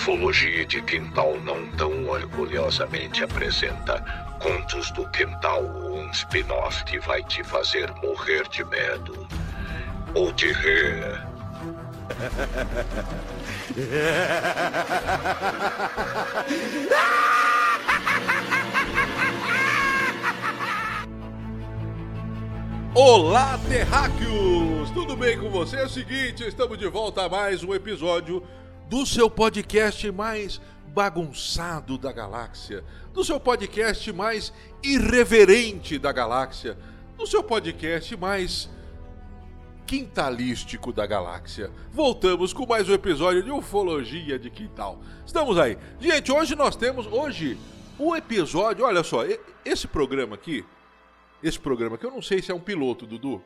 Ufologia de Quintal não tão orgulhosamente apresenta Contos do Quintal, um spin-off que vai te fazer morrer de medo. Ou de rir. Olá, terráqueos! Tudo bem com você? É o seguinte, estamos de volta a mais um episódio do seu podcast mais bagunçado da galáxia, do seu podcast mais irreverente da galáxia, do seu podcast mais quintalístico da galáxia. Voltamos com mais um episódio de Ufologia de Quintal. Estamos aí. Gente, hoje nós temos hoje o episódio, olha só, esse programa aqui, esse programa aqui, eu não sei se é um piloto, Dudu.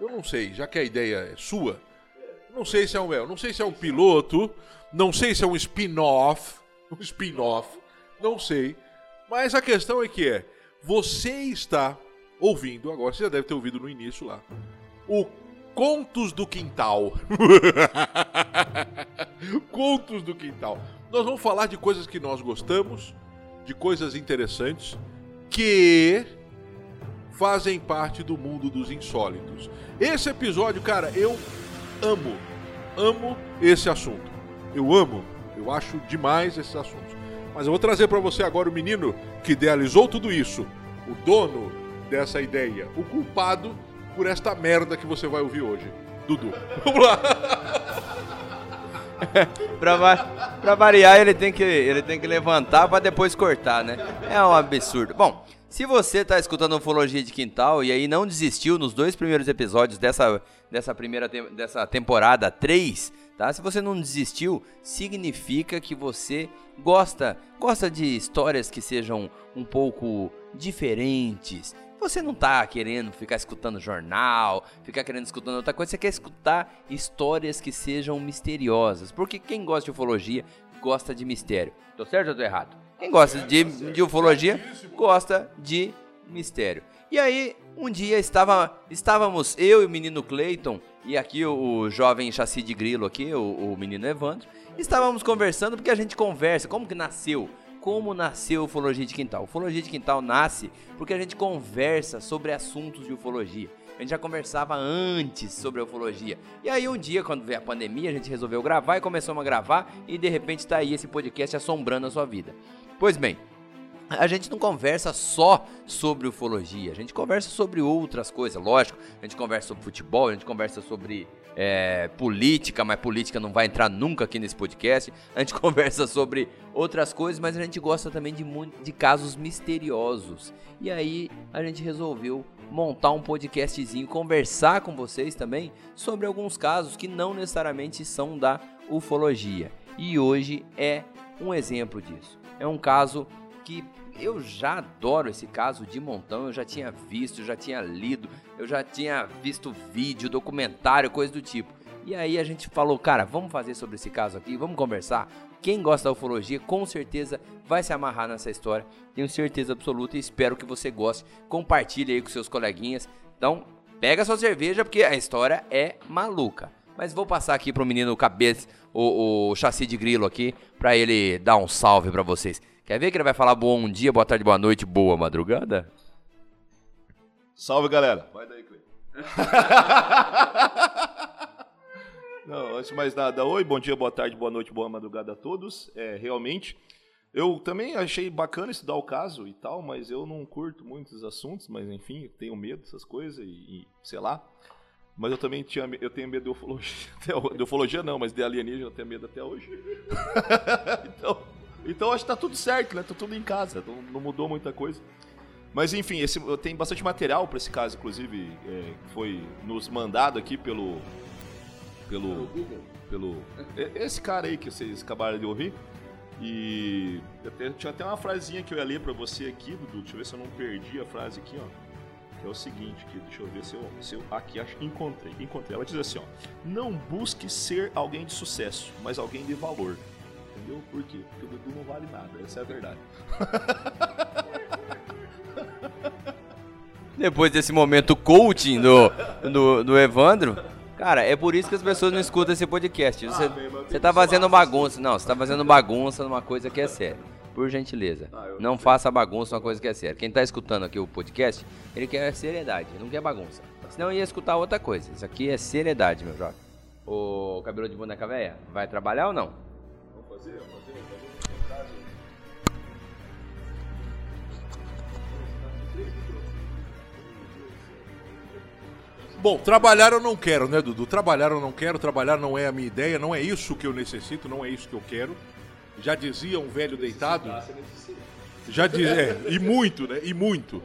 Eu não sei, já que a ideia é sua. Não sei se é um, não sei se é um piloto, não sei se é um spin-off, um spin-off, não sei. Mas a questão é que é, você está ouvindo agora, você já deve ter ouvido no início lá, o Contos do Quintal. Contos do Quintal. Nós vamos falar de coisas que nós gostamos, de coisas interessantes que fazem parte do mundo dos insólitos. Esse episódio, cara, eu amo, amo esse assunto. Eu amo, eu acho demais esses assuntos. Mas eu vou trazer para você agora o menino que idealizou tudo isso, o dono dessa ideia, o culpado por esta merda que você vai ouvir hoje. Dudu. Vamos lá. pra, pra, variar, ele tem, que, ele tem que levantar para depois cortar, né? É um absurdo. Bom, se você está escutando Ufologia de Quintal e aí não desistiu nos dois primeiros episódios dessa, dessa primeira dessa temporada 3, tá? Se você não desistiu, significa que você gosta, gosta de histórias que sejam um pouco diferentes. Você não está querendo ficar escutando jornal, ficar querendo escutando outra coisa, você quer escutar histórias que sejam misteriosas. Porque quem gosta de ufologia gosta de mistério. Tô certo ou tô errado? Quem gosta de, de ufologia gosta de mistério. E aí, um dia estava, estávamos eu e o menino Clayton e aqui o, o jovem chassi de grilo aqui, o, o menino Evandro, estávamos conversando porque a gente conversa, como que nasceu? Como nasceu ufologia de quintal? ufologia de quintal nasce porque a gente conversa sobre assuntos de ufologia. A gente já conversava antes sobre a ufologia. E aí um dia, quando veio a pandemia, a gente resolveu gravar e começamos a gravar e de repente está aí esse podcast assombrando a sua vida. Pois bem, a gente não conversa só sobre ufologia, a gente conversa sobre outras coisas, lógico. A gente conversa sobre futebol, a gente conversa sobre é, política, mas política não vai entrar nunca aqui nesse podcast. A gente conversa sobre outras coisas, mas a gente gosta também de, de casos misteriosos. E aí a gente resolveu montar um podcastzinho, conversar com vocês também sobre alguns casos que não necessariamente são da ufologia. E hoje é um exemplo disso. É um caso que eu já adoro esse caso de montão, eu já tinha visto, já tinha lido, eu já tinha visto vídeo, documentário, coisa do tipo. E aí a gente falou, cara, vamos fazer sobre esse caso aqui, vamos conversar. Quem gosta da ufologia com certeza vai se amarrar nessa história. Tenho certeza absoluta e espero que você goste. Compartilhe aí com seus coleguinhas. Então, pega sua cerveja porque a história é maluca. Mas vou passar aqui pro menino cabeça, o, o chassi de grilo aqui, para ele dar um salve para vocês. Quer ver que ele vai falar bom dia, boa tarde, boa noite, boa madrugada? Salve, galera. Vai daí, Cleiton. Não, antes de mais nada, oi, bom dia, boa tarde, boa noite, boa madrugada a todos. É, realmente, eu também achei bacana estudar o caso e tal, mas eu não curto muitos assuntos, mas enfim, tenho medo dessas coisas e, e sei lá. Mas eu também tinha, eu tenho medo de ufologia. De ufologia não, mas de alienígena eu tenho medo até hoje. então, então acho que tá tudo certo, né? Tá tudo em casa, não, não mudou muita coisa. Mas enfim, esse, tem bastante material para esse caso, inclusive, é, foi nos mandado aqui pelo. Pelo. Pelo. Esse cara aí que vocês acabaram de ouvir. E até, tinha até uma frasinha que eu ia ler para você aqui, Dudu. Deixa eu ver se eu não perdi a frase aqui, ó que é o seguinte, que deixa eu ver se eu, se eu aqui acho que encontrei. Encontrei. Ela diz assim, ó: "Não busque ser alguém de sucesso, mas alguém de valor". Entendeu? Por quê? Porque o Dudu não vale nada, essa é a verdade. Depois desse momento coaching do, do, do Evandro, Cara, é por isso que as pessoas não escutam esse podcast. Você, você tá fazendo bagunça. Não, você tá fazendo bagunça numa coisa que é séria. Por gentileza. Não faça bagunça numa coisa que é séria. Quem tá escutando aqui o podcast, ele quer seriedade, não quer bagunça. Senão ia escutar outra coisa. Isso aqui é seriedade, meu jovem. O cabelo de boneca velha, vai trabalhar ou não? Vamos fazer, vamos fazer, vamos fazer. Bom, trabalhar eu não quero, né, Dudu? Trabalhar eu não quero, trabalhar não é a minha ideia, não é isso que eu necessito, não é isso que eu quero. Já dizia um velho deitado. Já é, e muito, né? E muito.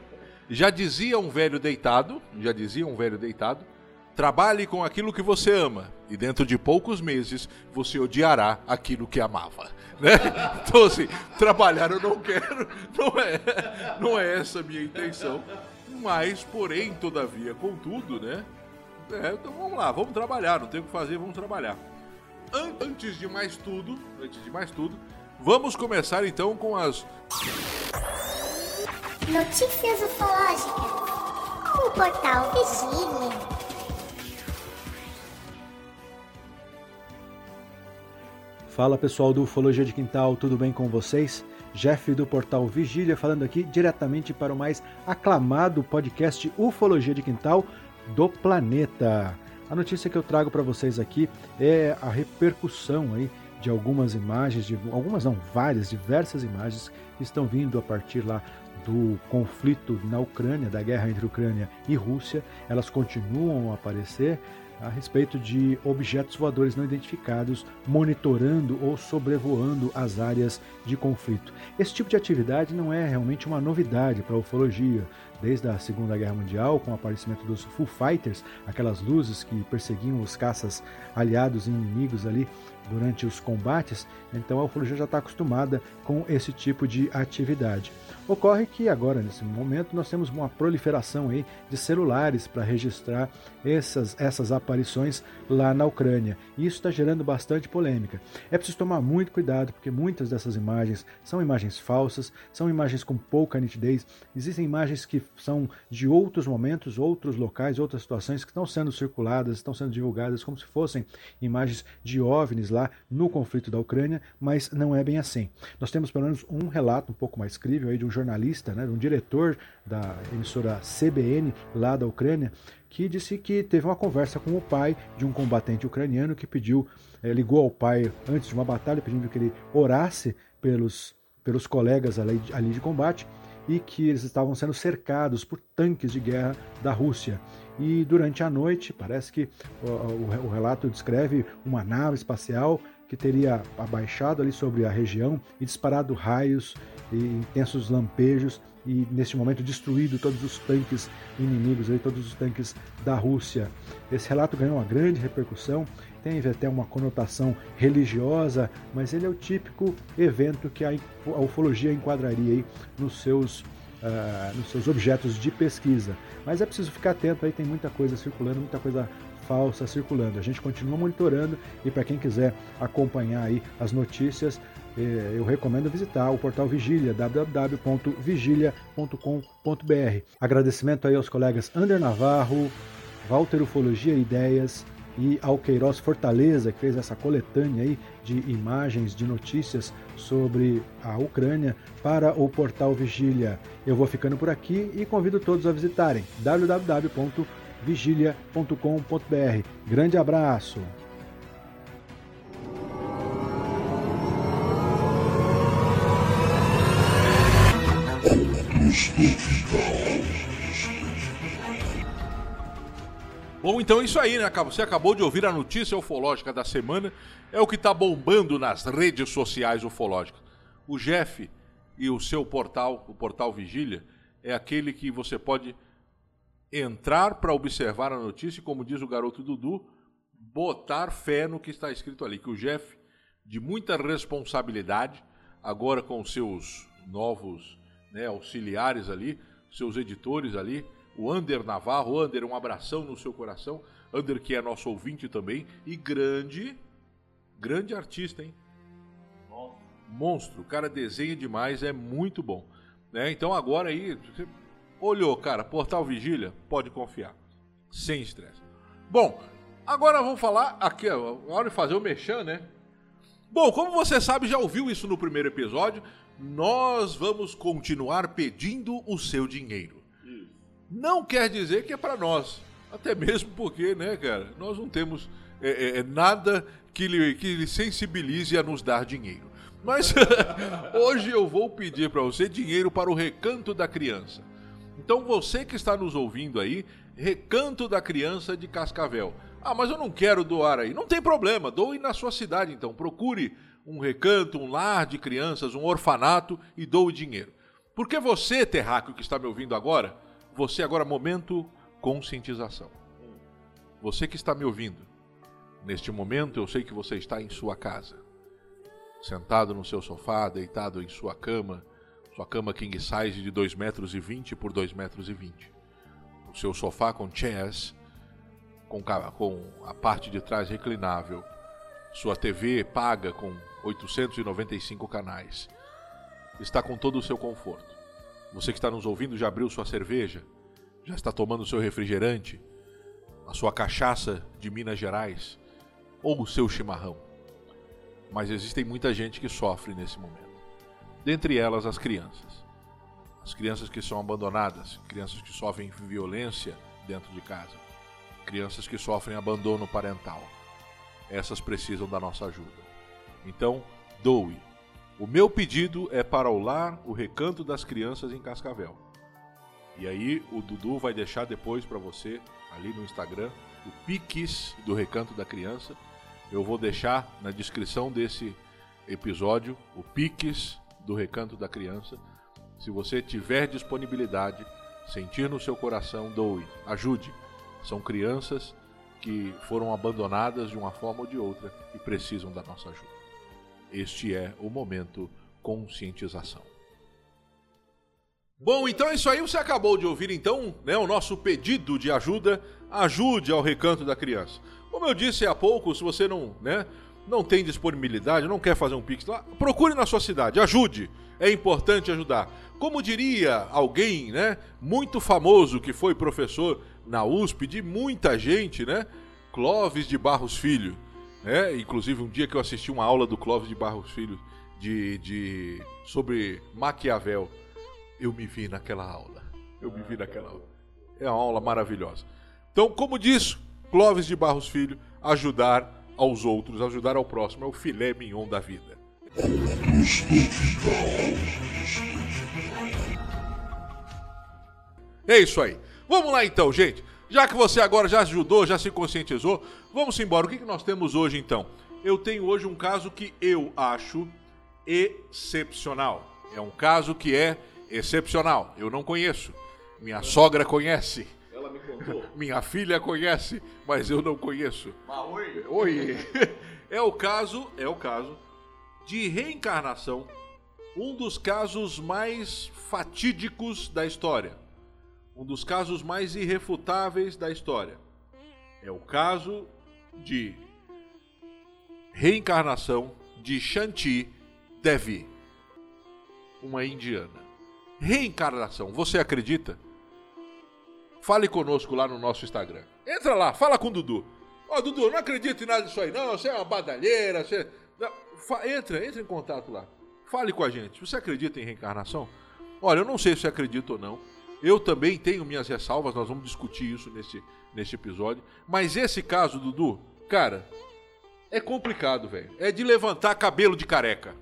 Já dizia um velho deitado, já dizia um velho deitado, trabalhe com aquilo que você ama e dentro de poucos meses você odiará aquilo que amava, né? Então assim, trabalhar eu não quero, não é, não é essa a minha intenção, mas porém, todavia, contudo, né? É, então vamos lá, vamos trabalhar, não tem o que fazer, vamos trabalhar. An- Antes de mais tudo, antes de mais tudo, vamos começar então com as Notícias ufológicas. O portal Vigília. Fala pessoal do Ufologia de Quintal, tudo bem com vocês? Jeff do portal Vigília falando aqui diretamente para o mais aclamado podcast Ufologia de Quintal do planeta. A notícia que eu trago para vocês aqui é a repercussão aí de algumas imagens, de algumas não, várias, diversas imagens que estão vindo a partir lá do conflito na Ucrânia, da guerra entre Ucrânia e Rússia. Elas continuam a aparecer a respeito de objetos voadores não identificados monitorando ou sobrevoando as áreas de conflito. Esse tipo de atividade não é realmente uma novidade para a ufologia. Desde a Segunda Guerra Mundial, com o aparecimento dos Foo Fighters, aquelas luzes que perseguiam os caças aliados e inimigos ali durante os combates, então a ufologia já está acostumada com esse tipo de atividade. Ocorre que agora, nesse momento, nós temos uma proliferação aí de celulares para registrar essas, essas aparições lá na Ucrânia. E isso está gerando bastante polêmica. É preciso tomar muito cuidado, porque muitas dessas imagens são imagens falsas, são imagens com pouca nitidez. Existem imagens que são de outros momentos, outros locais, outras situações que estão sendo circuladas, estão sendo divulgadas como se fossem imagens de OVNIs lá no conflito da Ucrânia, mas não é bem assim. Nós temos pelo menos um relato um pouco mais crível aí de um jornalista, né, um diretor da emissora CBN lá da Ucrânia, que disse que teve uma conversa com o pai de um combatente ucraniano que pediu, eh, ligou ao pai antes de uma batalha, pedindo que ele orasse pelos, pelos colegas ali, ali de combate e que eles estavam sendo cercados por tanques de guerra da Rússia. E durante a noite, parece que o, o, o relato descreve uma nave espacial que teria abaixado ali sobre a região e disparado raios e intensos lampejos e neste momento destruído todos os tanques inimigos, aí, todos os tanques da Rússia. Esse relato ganhou uma grande repercussão, tem até uma conotação religiosa, mas ele é o típico evento que a, a ufologia enquadraria aí nos seus Uh, nos seus objetos de pesquisa. Mas é preciso ficar atento aí, tem muita coisa circulando, muita coisa falsa circulando. A gente continua monitorando e para quem quiser acompanhar aí as notícias, eh, eu recomendo visitar o portal Vigília, www.vigilia.com.br. Agradecimento aí aos colegas Ander Navarro, Walter Ufologia Ideias e ao Queiroz Fortaleza, que fez essa coletânea aí de imagens, de notícias sobre a Ucrânia para o portal Vigília. Eu vou ficando por aqui e convido todos a visitarem www.vigilia.com.br. Grande abraço! Bom, então é isso aí, né? Você acabou de ouvir a notícia ufológica da semana. É o que está bombando nas redes sociais ufológicas. O Jeff e o seu portal, o portal Vigília, é aquele que você pode entrar para observar a notícia e, como diz o garoto Dudu, botar fé no que está escrito ali. Que o Jeff, de muita responsabilidade, agora com seus novos né, auxiliares ali, seus editores ali, o Ander Navarro. Ander, um abração no seu coração. Ander, que é nosso ouvinte também e grande, grande artista, hein? Monstro. O cara desenha demais, é muito bom. Né? Então agora aí, olhou, cara, Portal Vigília, pode confiar. Sem estresse. Bom, Agora vamos falar aqui, ó, a hora de fazer o mexão, né? Bom, como você sabe, já ouviu isso no primeiro episódio, nós vamos continuar pedindo o seu dinheiro. Não quer dizer que é para nós. Até mesmo porque, né, cara, nós não temos é, é, é, nada que lhe, que lhe sensibilize a nos dar dinheiro. Mas hoje eu vou pedir para você dinheiro para o recanto da criança. Então você que está nos ouvindo aí, recanto da criança de Cascavel. Ah, mas eu não quero doar aí. Não tem problema, doe na sua cidade então. Procure um recanto, um lar de crianças, um orfanato e doe dinheiro. Porque você, terráqueo que está me ouvindo agora, você agora momento conscientização. Você que está me ouvindo, neste momento eu sei que você está em sua casa sentado no seu sofá, deitado em sua cama, sua cama king size de 2 metros 20 por 2 metros 20. O seu sofá com chairs, com a parte de trás reclinável, sua TV paga com 895 canais. Está com todo o seu conforto. Você que está nos ouvindo já abriu sua cerveja, já está tomando seu refrigerante, a sua cachaça de Minas Gerais ou o seu chimarrão mas existem muita gente que sofre nesse momento. Dentre elas, as crianças. As crianças que são abandonadas, crianças que sofrem violência dentro de casa, crianças que sofrem abandono parental. Essas precisam da nossa ajuda. Então, doe. O meu pedido é para o lar o Recanto das Crianças em Cascavel. E aí o Dudu vai deixar depois para você ali no Instagram o Piques do Recanto da Criança eu vou deixar na descrição desse episódio o Piques do Recanto da Criança. Se você tiver disponibilidade, sentir no seu coração, doe, ajude. São crianças que foram abandonadas de uma forma ou de outra e precisam da nossa ajuda. Este é o momento conscientização. Bom, então é isso aí. Você acabou de ouvir então, né, o nosso pedido de ajuda. Ajude ao Recanto da Criança. Como eu disse há pouco, se você não, né, não tem disponibilidade, não quer fazer um pix lá, procure na sua cidade, ajude. É importante ajudar. Como diria alguém, né, muito famoso que foi professor na USP de muita gente, né, Clóvis de Barros Filho, né? Inclusive um dia que eu assisti uma aula do Clóvis de Barros Filho de, de sobre Maquiavel, eu me vi naquela aula. Eu me vi naquela aula. É uma aula maravilhosa. Então, como diz Clóvis de Barros Filho, ajudar aos outros, ajudar ao próximo, é o filé mignon da vida. É isso aí. Vamos lá então, gente. Já que você agora já ajudou, já se conscientizou, vamos embora. O que, que nós temos hoje então? Eu tenho hoje um caso que eu acho excepcional. É um caso que é excepcional. Eu não conheço. Minha sogra conhece. Minha filha conhece, mas eu não conheço. Mas oi. Oi. É o caso, é o caso de reencarnação, um dos casos mais fatídicos da história. Um dos casos mais irrefutáveis da história. É o caso de reencarnação de Shanti Devi, uma indiana. Reencarnação, você acredita? Fale conosco lá no nosso Instagram. Entra lá, fala com o Dudu. Ó, oh, Dudu, não acredito em nada disso aí, não. Você é uma badalheira, você. Entra, entra em contato lá. Fale com a gente. Você acredita em reencarnação? Olha, eu não sei se você acredita ou não. Eu também tenho minhas ressalvas, nós vamos discutir isso nesse, nesse episódio. Mas esse caso, Dudu, cara, é complicado, velho. É de levantar cabelo de careca.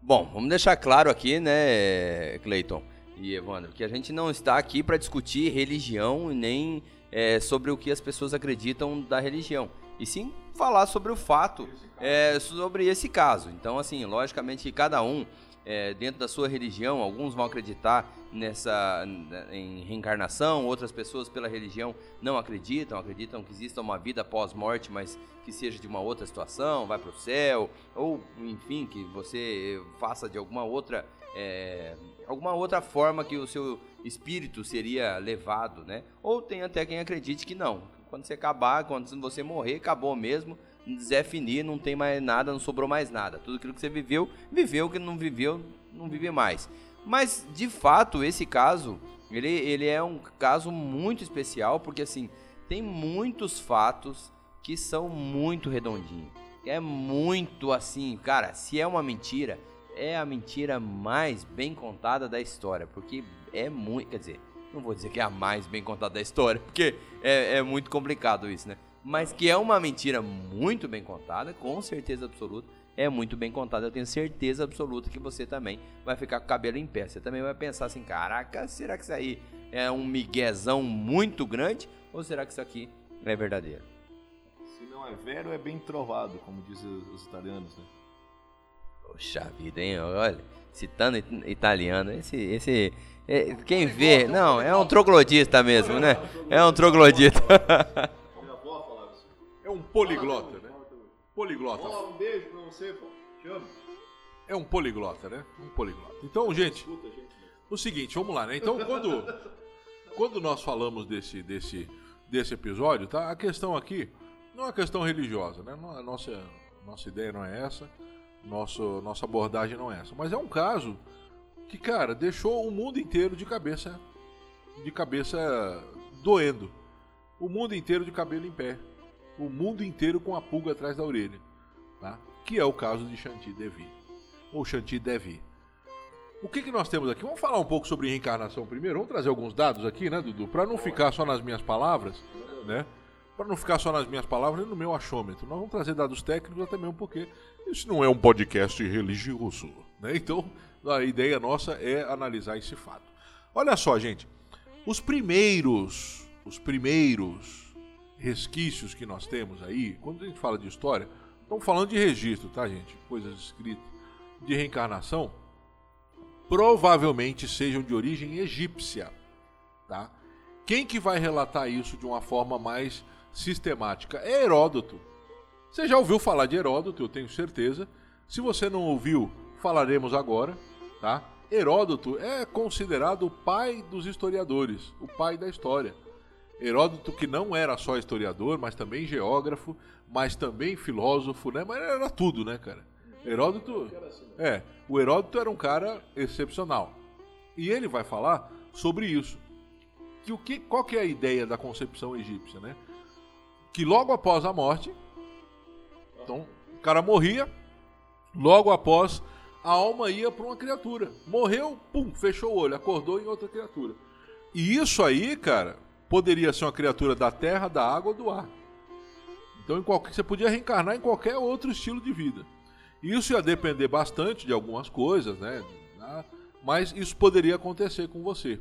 Bom, vamos deixar claro aqui, né, Cleiton? E Evandro, que a gente não está aqui para discutir religião nem é, sobre o que as pessoas acreditam da religião, e sim falar sobre o fato, é, sobre esse caso. Então, assim, logicamente cada um é, dentro da sua religião, alguns vão acreditar nessa em reencarnação, outras pessoas pela religião não acreditam, acreditam que exista uma vida pós-morte, mas que seja de uma outra situação, vai para o céu, ou enfim, que você faça de alguma outra é, alguma outra forma que o seu espírito seria levado, né? Ou tem até quem acredite que não. Quando você acabar, quando você morrer, acabou mesmo. Zé finir, não tem mais nada, não sobrou mais nada. Tudo aquilo que você viveu, viveu, que não viveu, não vive mais. Mas, de fato, esse caso, ele, ele é um caso muito especial, porque assim, tem muitos fatos que são muito redondinhos. É muito assim, cara, se é uma mentira, é a mentira mais bem contada da história, porque é muito, quer dizer, não vou dizer que é a mais bem contada da história, porque é, é muito complicado isso, né? Mas que é uma mentira muito bem contada, com certeza absoluta, é muito bem contada. Eu tenho certeza absoluta que você também vai ficar com o cabelo em pé. Você também vai pensar assim: caraca, será que isso aí é um miguezão muito grande? Ou será que isso aqui é verdadeiro? Se não é vero, é bem trovado, como dizem os italianos, né? Poxa vida, hein? Olha, citando it- italiano, esse. esse é, quem vê. Não, é um troglodita mesmo, né? É um troglodita. É um poliglota, né? Poliglota. um beijo pra você, pô. Te amo. É um poliglota, né? Um poliglota. Então, gente, o seguinte, vamos lá, né? Então, quando, quando nós falamos desse, desse, desse episódio, tá? A questão aqui não é uma questão religiosa, né? Não- A nossa, nossa ideia não é essa, nosso, nossa abordagem não é essa. Mas é um caso que, cara, deixou o mundo inteiro de cabeça, de cabeça doendo. O mundo inteiro de cabelo em pé. O mundo inteiro com a pulga atrás da orelha, tá? Que é o caso de Shanti Devi. Ou Shanti Devi. O que, que nós temos aqui? Vamos falar um pouco sobre reencarnação primeiro. Vamos trazer alguns dados aqui, né, Dudu? Para não ficar só nas minhas palavras, né? Para não ficar só nas minhas palavras e no meu achômetro. Nós vamos trazer dados técnicos até mesmo porque isso não é um podcast religioso, né? Então, a ideia nossa é analisar esse fato. Olha só, gente. Os primeiros, os primeiros resquícios que nós temos aí, quando a gente fala de história, estamos falando de registro, tá, gente? Coisas escritas de reencarnação provavelmente sejam de origem egípcia, tá? Quem que vai relatar isso de uma forma mais sistemática? É Heródoto. Você já ouviu falar de Heródoto, eu tenho certeza. Se você não ouviu, falaremos agora, tá? Heródoto é considerado o pai dos historiadores, o pai da história. Heródoto que não era só historiador, mas também geógrafo, mas também filósofo, né? Mas era tudo, né, cara? Heródoto. É, o Heródoto era um cara excepcional. E ele vai falar sobre isso. Que o que, qual que é a ideia da concepção egípcia, né? Que logo após a morte, então o cara morria, logo após a alma ia para uma criatura. Morreu, pum, fechou o olho, acordou em outra criatura. E isso aí, cara, poderia ser uma criatura da terra, da água ou do ar. Então em qualquer, você podia reencarnar em qualquer outro estilo de vida. Isso ia depender bastante de algumas coisas, né? Ah, Mas isso poderia acontecer com você.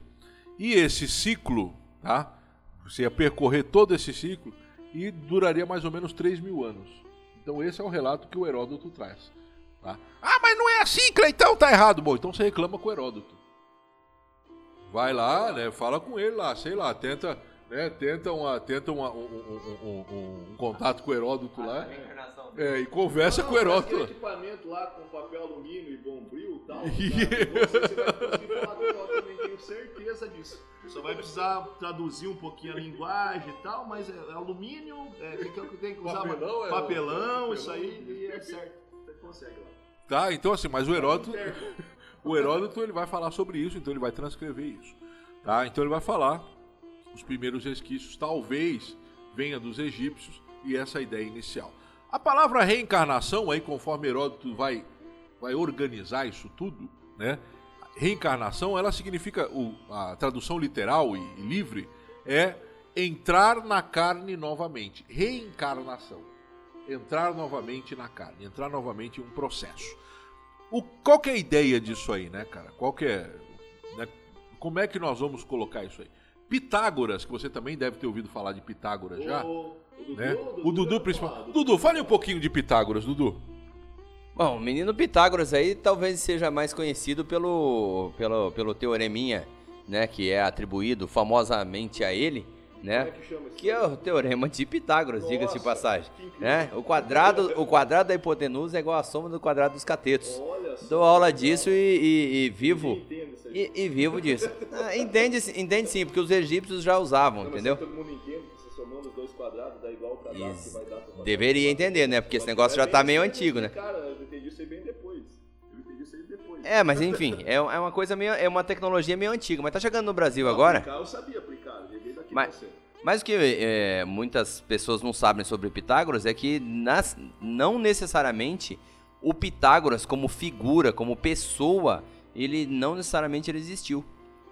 E esse ciclo, tá? Você ia percorrer todo esse ciclo e duraria mais ou menos 3 mil anos. Então esse é o relato que o Heródoto traz. Tá? Ah, mas não é assim, Cleitão, tá errado. Bom, então você reclama com o Heródoto. Vai lá, né? Fala com ele lá, sei lá, tenta, né? Tenta, uma, tenta uma- um, um- um- um- um contato com o Heródoto lá. É, e conversa com o Heródoto. Aquele equipamento lá com papel alumínio e bombril e tal. tá? E- Você, você vai conseguir falar com o Heródoto, tenho certeza disso. Só vai precisar traduzir um pouquinho a linguagem e tal, mas é alumínio, é, tem, que, tem que usar Papelão, é, papelão, papelão. isso aí e é certo. Você consegue lá. Tá, então assim, mas o Heródoto, o Heródoto ele vai falar sobre isso, então ele vai transcrever isso. Tá? Então ele vai falar os primeiros resquícios, talvez venha dos egípcios e essa é ideia inicial. A palavra reencarnação aí, conforme Heródoto vai vai organizar isso tudo, né? Reencarnação, ela significa o- a tradução literal e, e livre é entrar na carne novamente. Reencarnação entrar novamente na carne, entrar novamente em um processo. O, qual que é a ideia disso aí, né, cara? Qual que é, né, como é que nós vamos colocar isso aí? Pitágoras, que você também deve ter ouvido falar de Pitágoras já, O, o Dudu, né? o O Dudu deve principal. Dudu, fale um pouquinho de Pitágoras, Dudu. Bom, o menino Pitágoras aí talvez seja mais conhecido pelo, pelo, pelo teoreminha, né, que é atribuído famosamente a ele, né, Como é que que é o teorema de Pitágoras, diga-se de passagem, né? O quadrado, o quadrado da hipotenusa é igual à soma do quadrado dos catetos. Olha. Dou aula disso e, e- e vivo e, e vivo disso. Ah, entende, entende sim, porque os egípcios já usavam, Não, entendeu? Todo mundo entende que você somando os dois quadrados dá igual o quadrado Isso. que vai dar. Deveria entender, né? Porque esse negócio já tá meio antigo, né? Cara, É, mas enfim, é, é uma coisa meio. É uma tecnologia meio antiga, mas tá chegando no Brasil agora. Aplicar, eu sabia aplicar, eu daqui Mas- você. Mas o que é, muitas pessoas não sabem sobre Pitágoras é que nas, não necessariamente o Pitágoras como figura, como pessoa, ele não necessariamente ele existiu.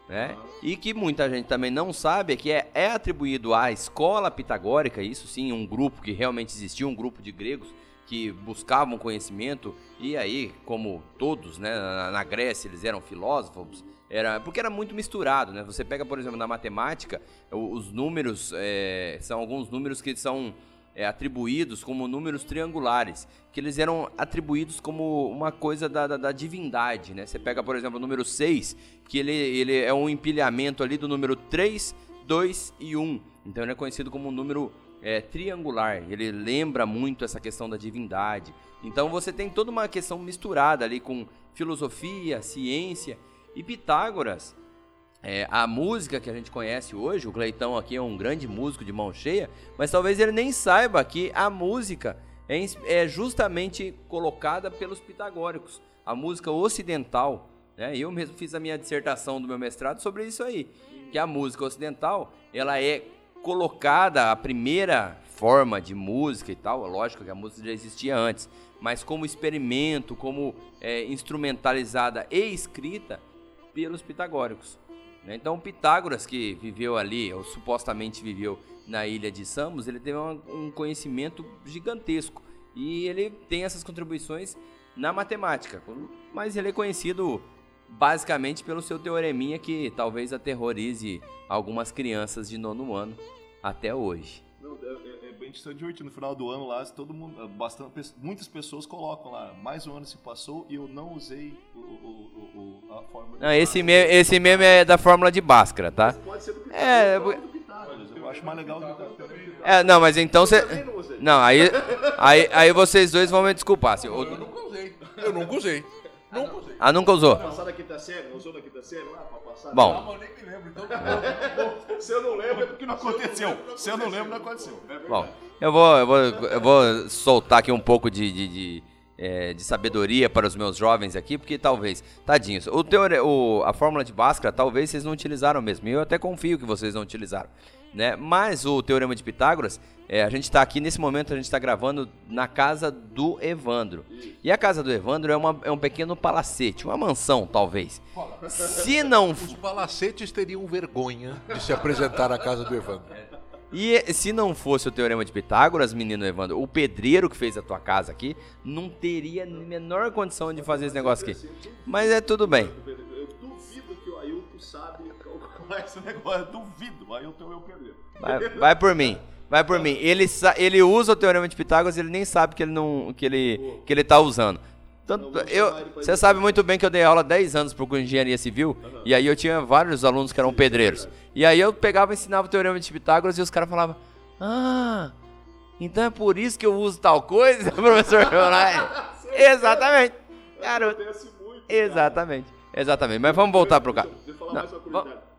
Né? E que muita gente também não sabe é que é, é atribuído à escola pitagórica, isso sim, um grupo que realmente existiu, um grupo de gregos que buscavam conhecimento, e aí, como todos, né, na, Grécia eles eram filósofos, era porque era muito misturado, né? Você pega, por exemplo, na matemática, os números é, são alguns números que são é, atribuídos como números triangulares, que eles eram atribuídos como uma coisa da, da, da, divindade, né? Você pega, por exemplo, o número 6, que ele, ele é um empilhamento ali do número 3, 2 e 1. Então ele é conhecido como um número é, triangular, ele lembra muito essa questão da divindade. Então você tem toda uma questão misturada ali com filosofia, ciência, e Pitágoras é, a música que a gente conhece hoje, o Cleitão aqui é um grande músico de mão cheia, mas talvez ele nem saiba que a música é, é justamente colocada pelos pitagóricos. A música ocidental, né? Eu mesmo fiz a minha dissertação do meu mestrado sobre isso aí, que a música ocidental, ela é colocada a primeira forma de música e tal, lógico que a música já existia antes, mas como experimento, como é, instrumentalizada e escrita pelos pitagóricos. Né? Então, Pitágoras, que viveu ali, ou supostamente viveu na ilha de Samos, ele teve um conhecimento gigantesco. E ele tem essas contribuições na matemática, mas ele é conhecido basicamente pelo seu teoreminha que talvez aterrorize algumas crianças de nono ano até hoje. Não, é, é, é bem divertido. No final do ano lá, todo mundo, bastante, muitas pessoas colocam lá, mais um ano se passou e eu não usei o, o, o, a fórmula. Não, esse, me, esse meme é da fórmula de Bhaskara, tá? Pode ser do Pitágoras. É, eu acho mais legal do É, não, mas então você. Não, aí, aí, aí vocês dois vão me desculpar. Assim, eu, eu nunca usei. Eu nunca usei. Nunca usei. Ah, nunca usou? Passar da quinta série, não usou da quinta série lá pra passar? Bom. Não, eu nem me lembro, então. Se eu não lembro é porque não aconteceu. Se eu não lembro, não aconteceu. Bom, eu vou, eu vou, eu vou soltar aqui um pouco de, de, de, é, de sabedoria para os meus jovens aqui, porque talvez, tadinhos, o teore, o, a fórmula de Bhaskara talvez vocês não utilizaram mesmo, e eu até confio que vocês não utilizaram. Né? Mas o Teorema de Pitágoras, é, a gente está aqui nesse momento, a gente está gravando na casa do Evandro. E a casa do Evandro é, uma, é um pequeno palacete, uma mansão, talvez. Se não. Os palacetes teriam vergonha de se apresentar à casa do Evandro. E se não fosse o Teorema de Pitágoras, menino Evandro, o pedreiro que fez a tua casa aqui não teria a menor condição de fazer esse negócio aqui. Mas é tudo bem. Eu duvido que o Ailton sabe é esse negócio. Eu duvido. Ailton é o pedreiro. Vai, vai por mim. Vai por mim. Ele, ele usa o Teorema de Pitágoras, ele nem sabe que ele não que ele que ele tá usando. Tanto, eu, você sabe muito bem que eu dei aula 10 anos para engenharia civil, uhum. e aí eu tinha vários alunos que eram pedreiros. E aí eu pegava e ensinava o teorema de Pitágoras e os caras falavam: Ah, então é por isso que eu uso tal coisa, professor Exatamente. Garoto. Exatamente. Exatamente. Mas vamos voltar pro caso. Deixa eu falar mais uma curiosidade.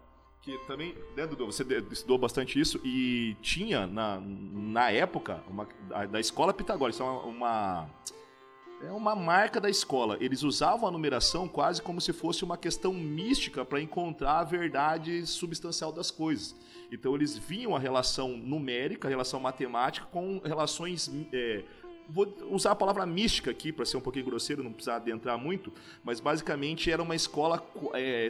Que também, né, Dudu, você estudou bastante isso e tinha na, na época uma, da escola pitagórica, é uma, uma é uma marca da escola. Eles usavam a numeração quase como se fosse uma questão mística para encontrar a verdade substancial das coisas. Então eles viam a relação numérica, a relação matemática com relações. É, vou usar a palavra mística aqui para ser um pouquinho grosseiro, não precisar adentrar muito, mas basicamente era uma escola é,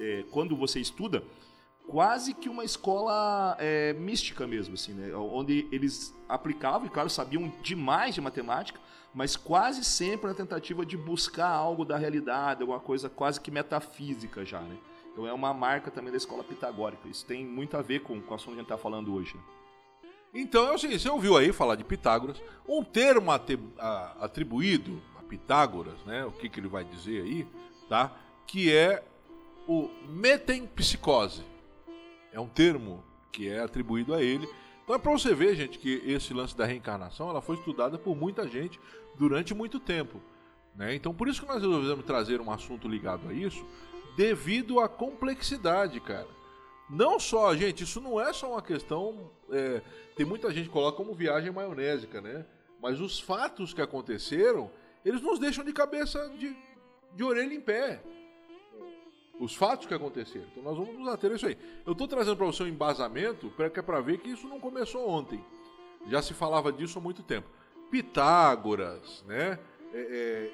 é, quando você estuda quase que uma escola é, mística mesmo, assim, né? onde eles aplicavam e claro sabiam demais de matemática, mas quase sempre na tentativa de buscar algo da realidade, alguma coisa quase que metafísica já, né? Então é uma marca também da escola pitagórica. Isso tem muito a ver com, com o assunto que a gente está falando hoje. Né? Então é o seguinte, você ouviu aí falar de Pitágoras, um termo atribuído a Pitágoras, né? O que, que ele vai dizer aí, tá? Que é o metempsicose. É um termo que é atribuído a ele. Então é para você ver, gente, que esse lance da reencarnação ela foi estudada por muita gente durante muito tempo. Né? Então, por isso que nós resolvemos trazer um assunto ligado a isso, devido à complexidade, cara. Não só, gente, isso não é só uma questão. É, tem muita gente que coloca como viagem maionésica, né? Mas os fatos que aconteceram, eles nos deixam de cabeça de, de orelha em pé. os fatos que aconteceram. Então nós vamos nos ater a isso aí. Eu estou trazendo para você um embasamento para que é para ver que isso não começou ontem. Já se falava disso há muito tempo. Pitágoras, né? É,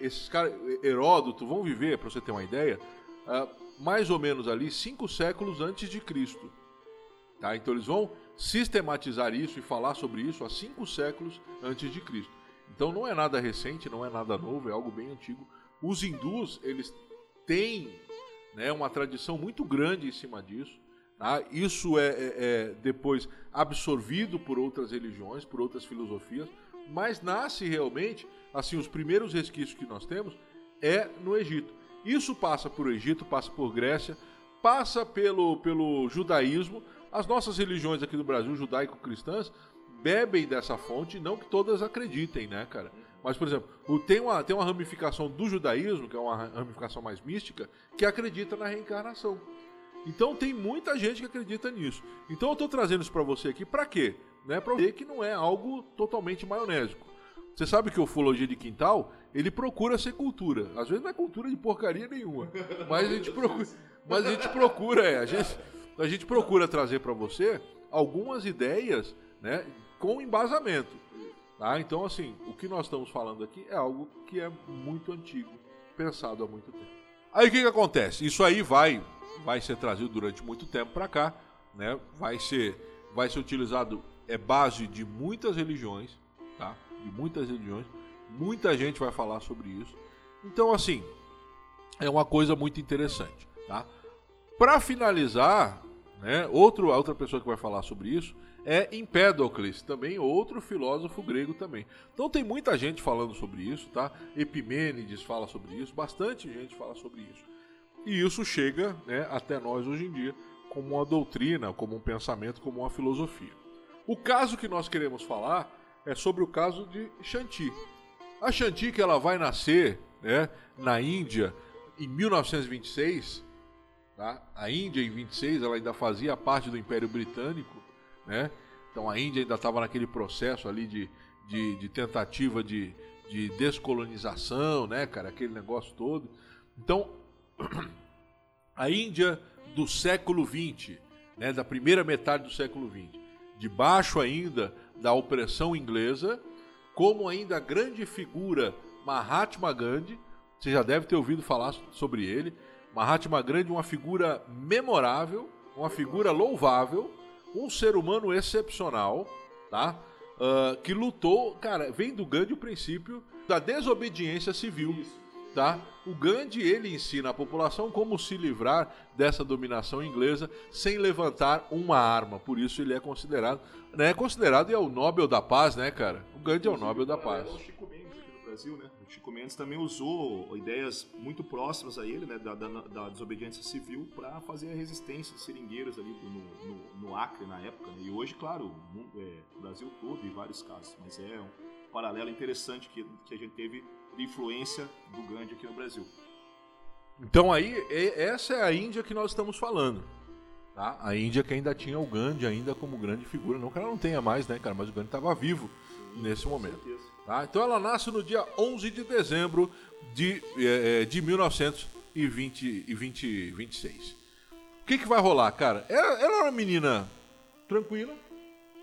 é, esses caras, Heródoto, vão viver, para você ter uma ideia, uh, mais ou menos ali cinco séculos antes de Cristo. Tá? Então eles vão sistematizar isso e falar sobre isso há cinco séculos antes de Cristo. Então não é nada recente, não é nada novo, é algo bem antigo. Os hindus, eles têm né, uma tradição muito grande em cima disso. Tá? Isso é, é, é depois absorvido por outras religiões, por outras filosofias, mas nasce realmente, assim, os primeiros resquícios que nós temos é no Egito. Isso passa por Egito, passa por Grécia, passa pelo, pelo judaísmo. As nossas religiões aqui do Brasil, judaico-cristãs, bebem dessa fonte, não que todas acreditem, né, cara? Mas, por exemplo, tem uma, tem uma ramificação do judaísmo, que é uma ramificação mais mística, que acredita na reencarnação. Então tem muita gente que acredita nisso. Então eu estou trazendo isso para você aqui para quê? Né, para ver que não é algo totalmente maionésico. Você sabe que o Ufologia de Quintal, ele procura ser cultura. Às vezes não é cultura de porcaria nenhuma. Mas a gente procura, mas a gente procura, é, a gente, a gente procura trazer para você algumas ideias, né, com embasamento. Tá? Então, assim, o que nós estamos falando aqui é algo que é muito antigo, pensado há muito tempo. Aí o que, que acontece? Isso aí vai, vai ser trazido durante muito tempo para cá, né? vai, ser, vai ser utilizado, é base de muitas religiões, tá? De muitas religiões, muita gente vai falar sobre isso. Então, assim, é uma coisa muito interessante. Tá? Para finalizar, né, outro, outra pessoa que vai falar sobre isso é Empédocles, também outro filósofo grego também. Então tem muita gente falando sobre isso, tá? Epimênides fala sobre isso, bastante gente fala sobre isso. E isso chega né, até nós hoje em dia como uma doutrina, como um pensamento, como uma filosofia. O caso que nós queremos falar é sobre o caso de Shanti. A Shanti que ela vai nascer né, na Índia em 1926, tá? A Índia em 26 ela ainda fazia parte do Império Britânico né? Então a Índia ainda estava naquele processo ali de, de, de tentativa de, de descolonização, né, cara? Aquele negócio todo. Então, a Índia do século XX, né, da primeira metade do século XX, debaixo ainda da opressão inglesa, como ainda a grande figura Mahatma Gandhi, você já deve ter ouvido falar sobre ele. Mahatma Gandhi, uma figura memorável, uma figura louvável, um ser humano excepcional, tá? Uh, que lutou, cara, vem do Gandhi o princípio da desobediência civil, tá? O Gandhi ele ensina a população como se livrar dessa dominação inglesa sem levantar uma arma. Por isso ele é considerado, né? É considerado e é o Nobel da Paz, né, cara? O Gandhi é o Nobel da Paz. Brasil, né? O Chico Mendes também usou ideias muito próximas a ele, né, da, da, da desobediência civil, para fazer a resistência de seringueiros ali no, no, no Acre na época. Né? E hoje, claro, o, é, o Brasil todo, em vários casos, mas é um paralelo interessante que, que a gente teve de influência do Gandhi aqui no Brasil. Então aí, essa é a Índia que nós estamos falando. Tá? A Índia que ainda tinha o Gandhi ainda como grande figura. Não que ela não tenha mais, né, cara? Mas o Gandhi estava vivo nesse momento. Tá? Então ela nasce no dia 11 de dezembro de, é, de 1926. O que, que vai rolar, cara? Ela, ela é uma menina tranquila,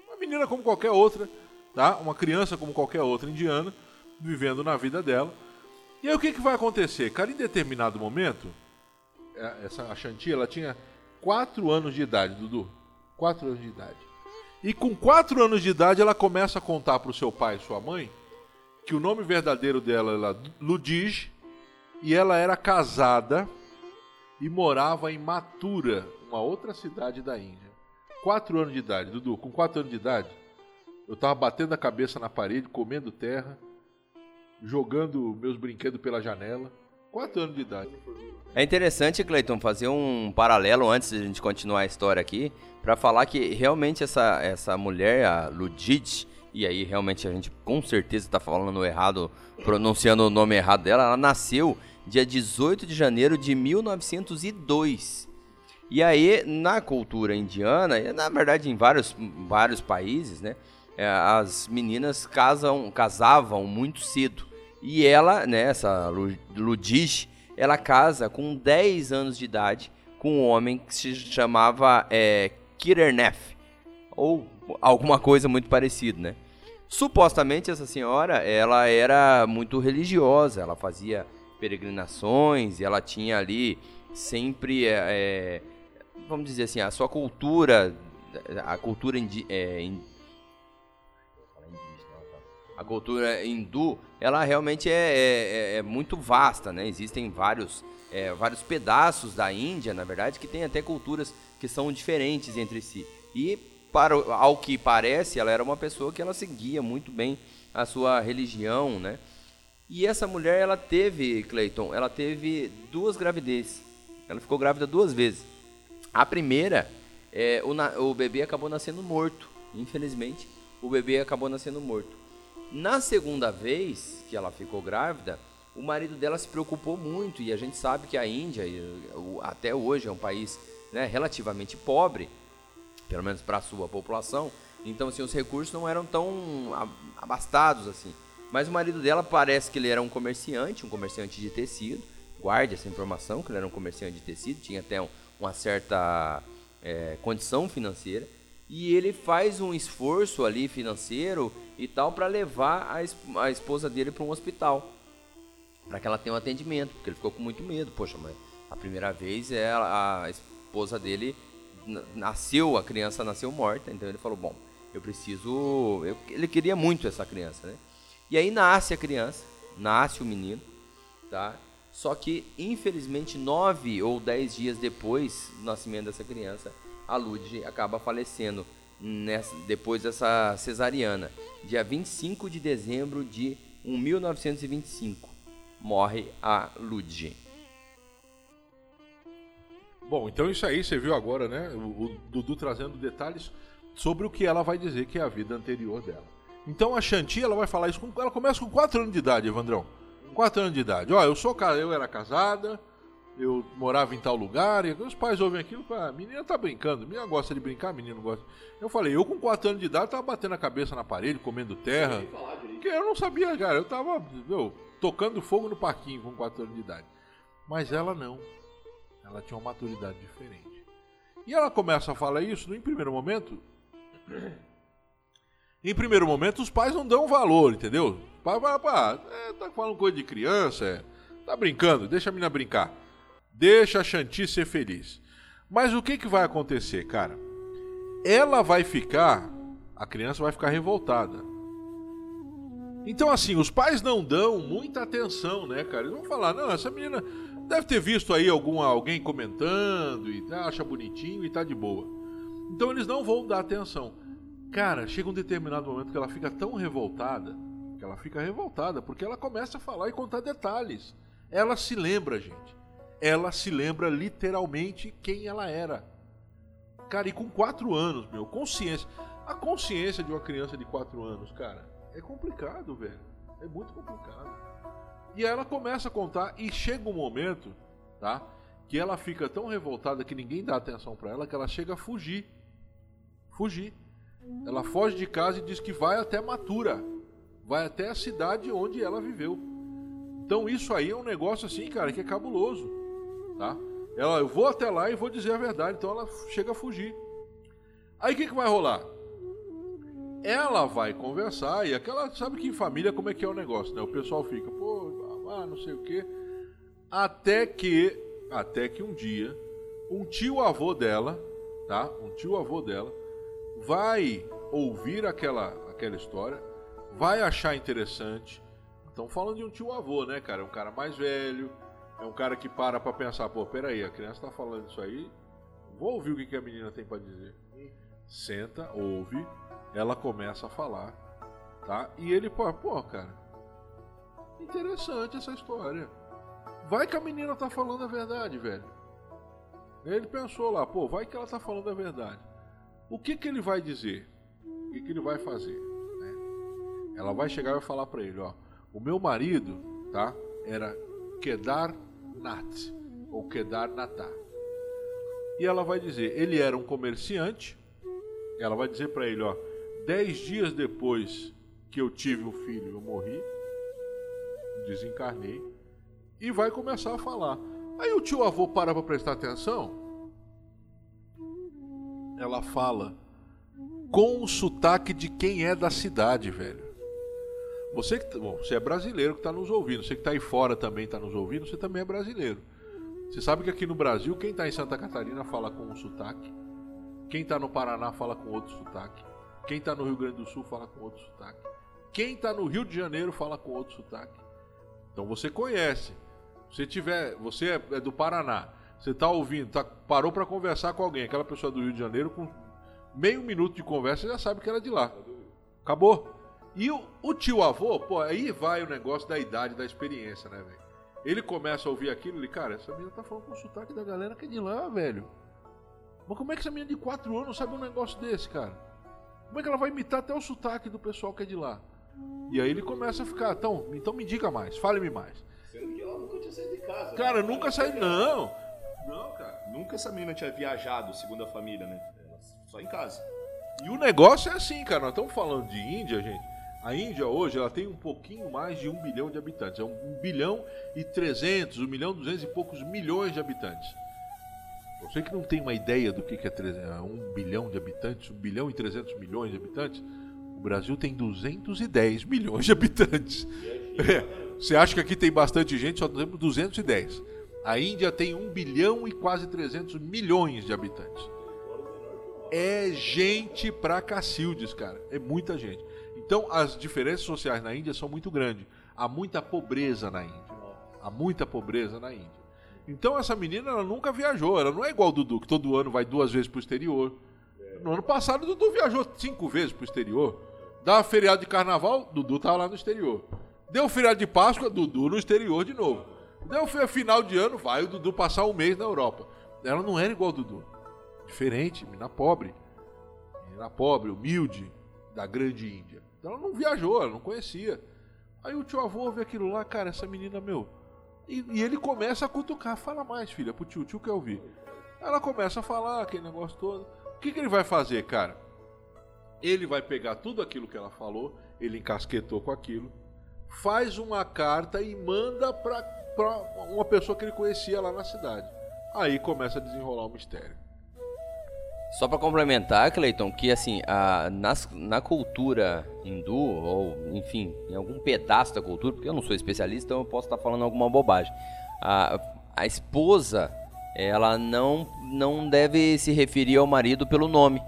uma menina como qualquer outra, tá? uma criança como qualquer outra indiana, vivendo na vida dela. E aí o que, que vai acontecer? Cara, em determinado momento, é, essa, a ela tinha 4 anos de idade, Dudu. 4 anos de idade. E com 4 anos de idade, ela começa a contar para o seu pai e sua mãe que o nome verdadeiro dela era Ludige e ela era casada e morava em Matura, uma outra cidade da Índia. Quatro anos de idade, Dudu, com quatro anos de idade, eu estava batendo a cabeça na parede, comendo terra, jogando meus brinquedos pela janela. Quatro anos de idade. É interessante, Cleiton, fazer um paralelo antes de a gente continuar a história aqui, para falar que realmente essa, essa mulher, a Ludid, e aí realmente a gente com certeza está falando errado, pronunciando o nome errado dela, ela nasceu dia 18 de janeiro de 1902. E aí, na cultura indiana, e na verdade em vários, vários países, né, é, as meninas casam, casavam muito cedo. E ela, né, essa Ludish, ela casa com 10 anos de idade com um homem que se chamava é, Kirernef, ou alguma coisa muito parecida, né? Supostamente essa senhora, ela era muito religiosa, ela fazia peregrinações ela tinha ali sempre, é, é vamos dizer assim, a sua cultura, a cultura indi, é, in, a cultura hindu, ela realmente é, é, é, muito vasta, né? Existem vários, é, vários pedaços da Índia, na verdade, que tem até culturas que são diferentes entre si. E para ao que parece, ela era uma pessoa que ela seguia muito bem a sua religião, né? E essa mulher, ela teve, Clayton, ela teve duas gravidezes. Ela ficou grávida duas vezes. A primeira, é, o, o bebê acabou nascendo morto. Infelizmente, o bebê acabou nascendo morto. Na segunda vez que ela ficou grávida, o marido dela se preocupou muito e a gente sabe que a Índia, até hoje, é um país né, relativamente pobre pelo menos para a sua população. Então, assim, os recursos não eram tão abastados assim. Mas o marido dela parece que ele era um comerciante, um comerciante de tecido. Guarde essa informação, que ele era um comerciante de tecido, tinha até um, uma certa é, condição financeira. E ele faz um esforço ali financeiro e tal para levar a, esposa dele para um hospital. Para que ela tenha um atendimento, porque ele ficou com muito medo. Poxa, mas a primeira vez é a, a esposa dele nasceu, a criança nasceu morta, então ele falou, bom, eu preciso, eu, ele queria muito essa criança, né? E aí nasce a criança, nasce o menino, tá? Só que, infelizmente, nove ou dez dias depois do nascimento dessa criança, a Lud acaba falecendo nessa, depois dessa cesariana. Dia 25 de dezembro de 1925, morre a Lud. Bom, então isso aí você viu agora, né? O, o, Dudu trazendo detalhes sobre o que ela vai dizer que é a vida anterior dela. Então a Shanti, ela vai falar isso com, ela começa com 4 anos de idade, Evandrão. 4 anos de idade. Ó, eu sou eu era casada, eu morava em tal lugar, e os pais ouvem aquilo, a menina tá brincando, a menina gosta de brincar, menino gosta. Eu falei, eu com 4 anos de idade tava batendo a cabeça na parede, comendo terra. Porque eu não sabia, cara, eu tava, meu, tocando fogo no parquinho com 4 anos de idade. Mas ela não. Ela tinha uma maturidade diferente. E ela começa a falar isso, em primeiro momento. Em primeiro momento, os pais não dão valor, entendeu? Pai vai, pá, é, tá falando coisa de criança, é, tá brincando, deixa a menina brincar. Deixa a Shanti ser feliz. Mas o que, que vai acontecer, cara? Ela vai ficar, a criança vai ficar revoltada. Então, assim, os pais não dão muita atenção, né, cara? Eles vão falar, não, essa menina Deve ter visto aí algum, alguém comentando e acha bonitinho e tá de boa. Então eles não vão dar atenção. Cara, chega um determinado momento que ela fica tão revoltada, que ela fica revoltada, porque ela começa a falar e contar detalhes. Ela se lembra, gente. Ela se lembra literalmente quem ela era. Cara, e com quatro anos, meu, consciência. A consciência de uma criança de quatro anos, cara, é complicado, velho. É muito complicado. E ela começa a contar e chega um momento, tá? Que ela fica tão revoltada que ninguém dá atenção para ela que ela chega a fugir. Fugir. Ela foge de casa e diz que vai até Matura. Vai até a cidade onde ela viveu. Então isso aí é um negócio assim, cara, que é cabuloso, tá? Ela, eu vou até lá e vou dizer a verdade. Então ela chega a fugir. Aí o que, que vai rolar? Ela vai conversar e aquela, sabe que em família como é que é o negócio, né? O pessoal fica, pô, ah, não sei o quê. Até que, até que um dia, um tio avô dela, tá? Um tio avô dela vai ouvir aquela, aquela história, vai achar interessante. Estão falando de um tio avô, né, cara? Um cara mais velho, é um cara que para pra pensar, pô, peraí, a criança tá falando isso aí, vou ouvir o que, que a menina tem para dizer. Senta, ouve, ela começa a falar, tá? E ele, pô, pô, cara, Interessante essa história. Vai que a menina tá falando a verdade, velho. Ele pensou lá, pô, vai que ela tá falando a verdade. O que que ele vai dizer? O que que ele vai fazer? Né? Ela vai chegar e vai falar para ele, ó, o meu marido, tá? Era Kedar Nat ou Kedar Natá. E ela vai dizer, ele era um comerciante. Ela vai dizer para ele, ó, dez dias depois que eu tive o filho, eu morri desencarnei, e vai começar a falar. Aí o tio avô para para prestar atenção, ela fala com o sotaque de quem é da cidade, velho. Você que bom, você é brasileiro que está nos ouvindo, você que está aí fora também está nos ouvindo, você também é brasileiro. Você sabe que aqui no Brasil, quem está em Santa Catarina fala com um sotaque, quem está no Paraná fala com outro sotaque, quem está no Rio Grande do Sul fala com outro sotaque, quem está no Rio de Janeiro fala com outro sotaque. Então você conhece. Se tiver, você é, é do Paraná, você está ouvindo, tá, parou para conversar com alguém, aquela pessoa do Rio de Janeiro, com meio minuto de conversa, já sabe que era de lá. Acabou. E o, o tio avô, pô, aí vai o negócio da idade, da experiência, né, velho? Ele começa a ouvir aquilo, ele, cara, essa menina tá falando com o sotaque da galera que é de lá, velho. Mas como é que essa menina de 4 anos sabe um negócio desse, cara? Como é que ela vai imitar até o sotaque do pessoal que é de lá? E aí ele começa a ficar, então, então me diga mais, fale-me mais. Sendo que ela nunca tinha saído de casa. Cara, né? nunca saí, não. Não, cara. Nunca essa menina tinha viajado, segundo a família, né? Só em casa. E o negócio é assim, cara. Nós estamos falando de Índia, gente. A Índia hoje ela tem um pouquinho mais de um bilhão de habitantes. É um, bilhão e trezentos, um milhão duzentos e poucos milhões de habitantes. Você que não tem uma ideia do que é 300, um bilhão de habitantes, um bilhão e trezentos milhões de habitantes, o Brasil tem 210 milhões de habitantes. É. Você acha que aqui tem bastante gente? Só temos 210. A Índia tem 1 bilhão e quase 300 milhões de habitantes. É gente pra cacildes, cara. É muita gente. Então, as diferenças sociais na Índia são muito grandes. Há muita pobreza na Índia. Há muita pobreza na Índia. Então, essa menina ela nunca viajou. Ela não é igual o Dudu, que todo ano vai duas vezes para o exterior. No ano passado, o Dudu viajou cinco vezes para o exterior. Dá feriado de carnaval, Dudu estava lá no exterior. Deu feriado de Páscoa, Dudu no exterior de novo. Deu final de ano, vai o Dudu passar um mês na Europa. Ela não era igual o Dudu. Diferente, menina pobre. Menina pobre, humilde, da grande Índia. Ela não viajou, ela não conhecia. Aí o tio avô vê aquilo lá, cara, essa menina, meu. E, e, ele começa a cutucar, fala mais, filha, pro tio, tio quer ouvir. Ela começa a falar aquele negócio todo. O que, que ele vai fazer, cara? Ele vai pegar tudo aquilo que ela falou, ele encasquetou com aquilo, faz uma carta e manda pra, pra uma pessoa que ele conhecia lá na cidade. Aí começa a desenrolar o mistério. Só para complementar, Cleiton, que assim, a, nas, na cultura hindu, ou enfim, em algum pedaço da cultura, porque eu não sou especialista, então eu posso estar falando alguma bobagem. A, a esposa, ela não, não deve se referir ao marido pelo nome.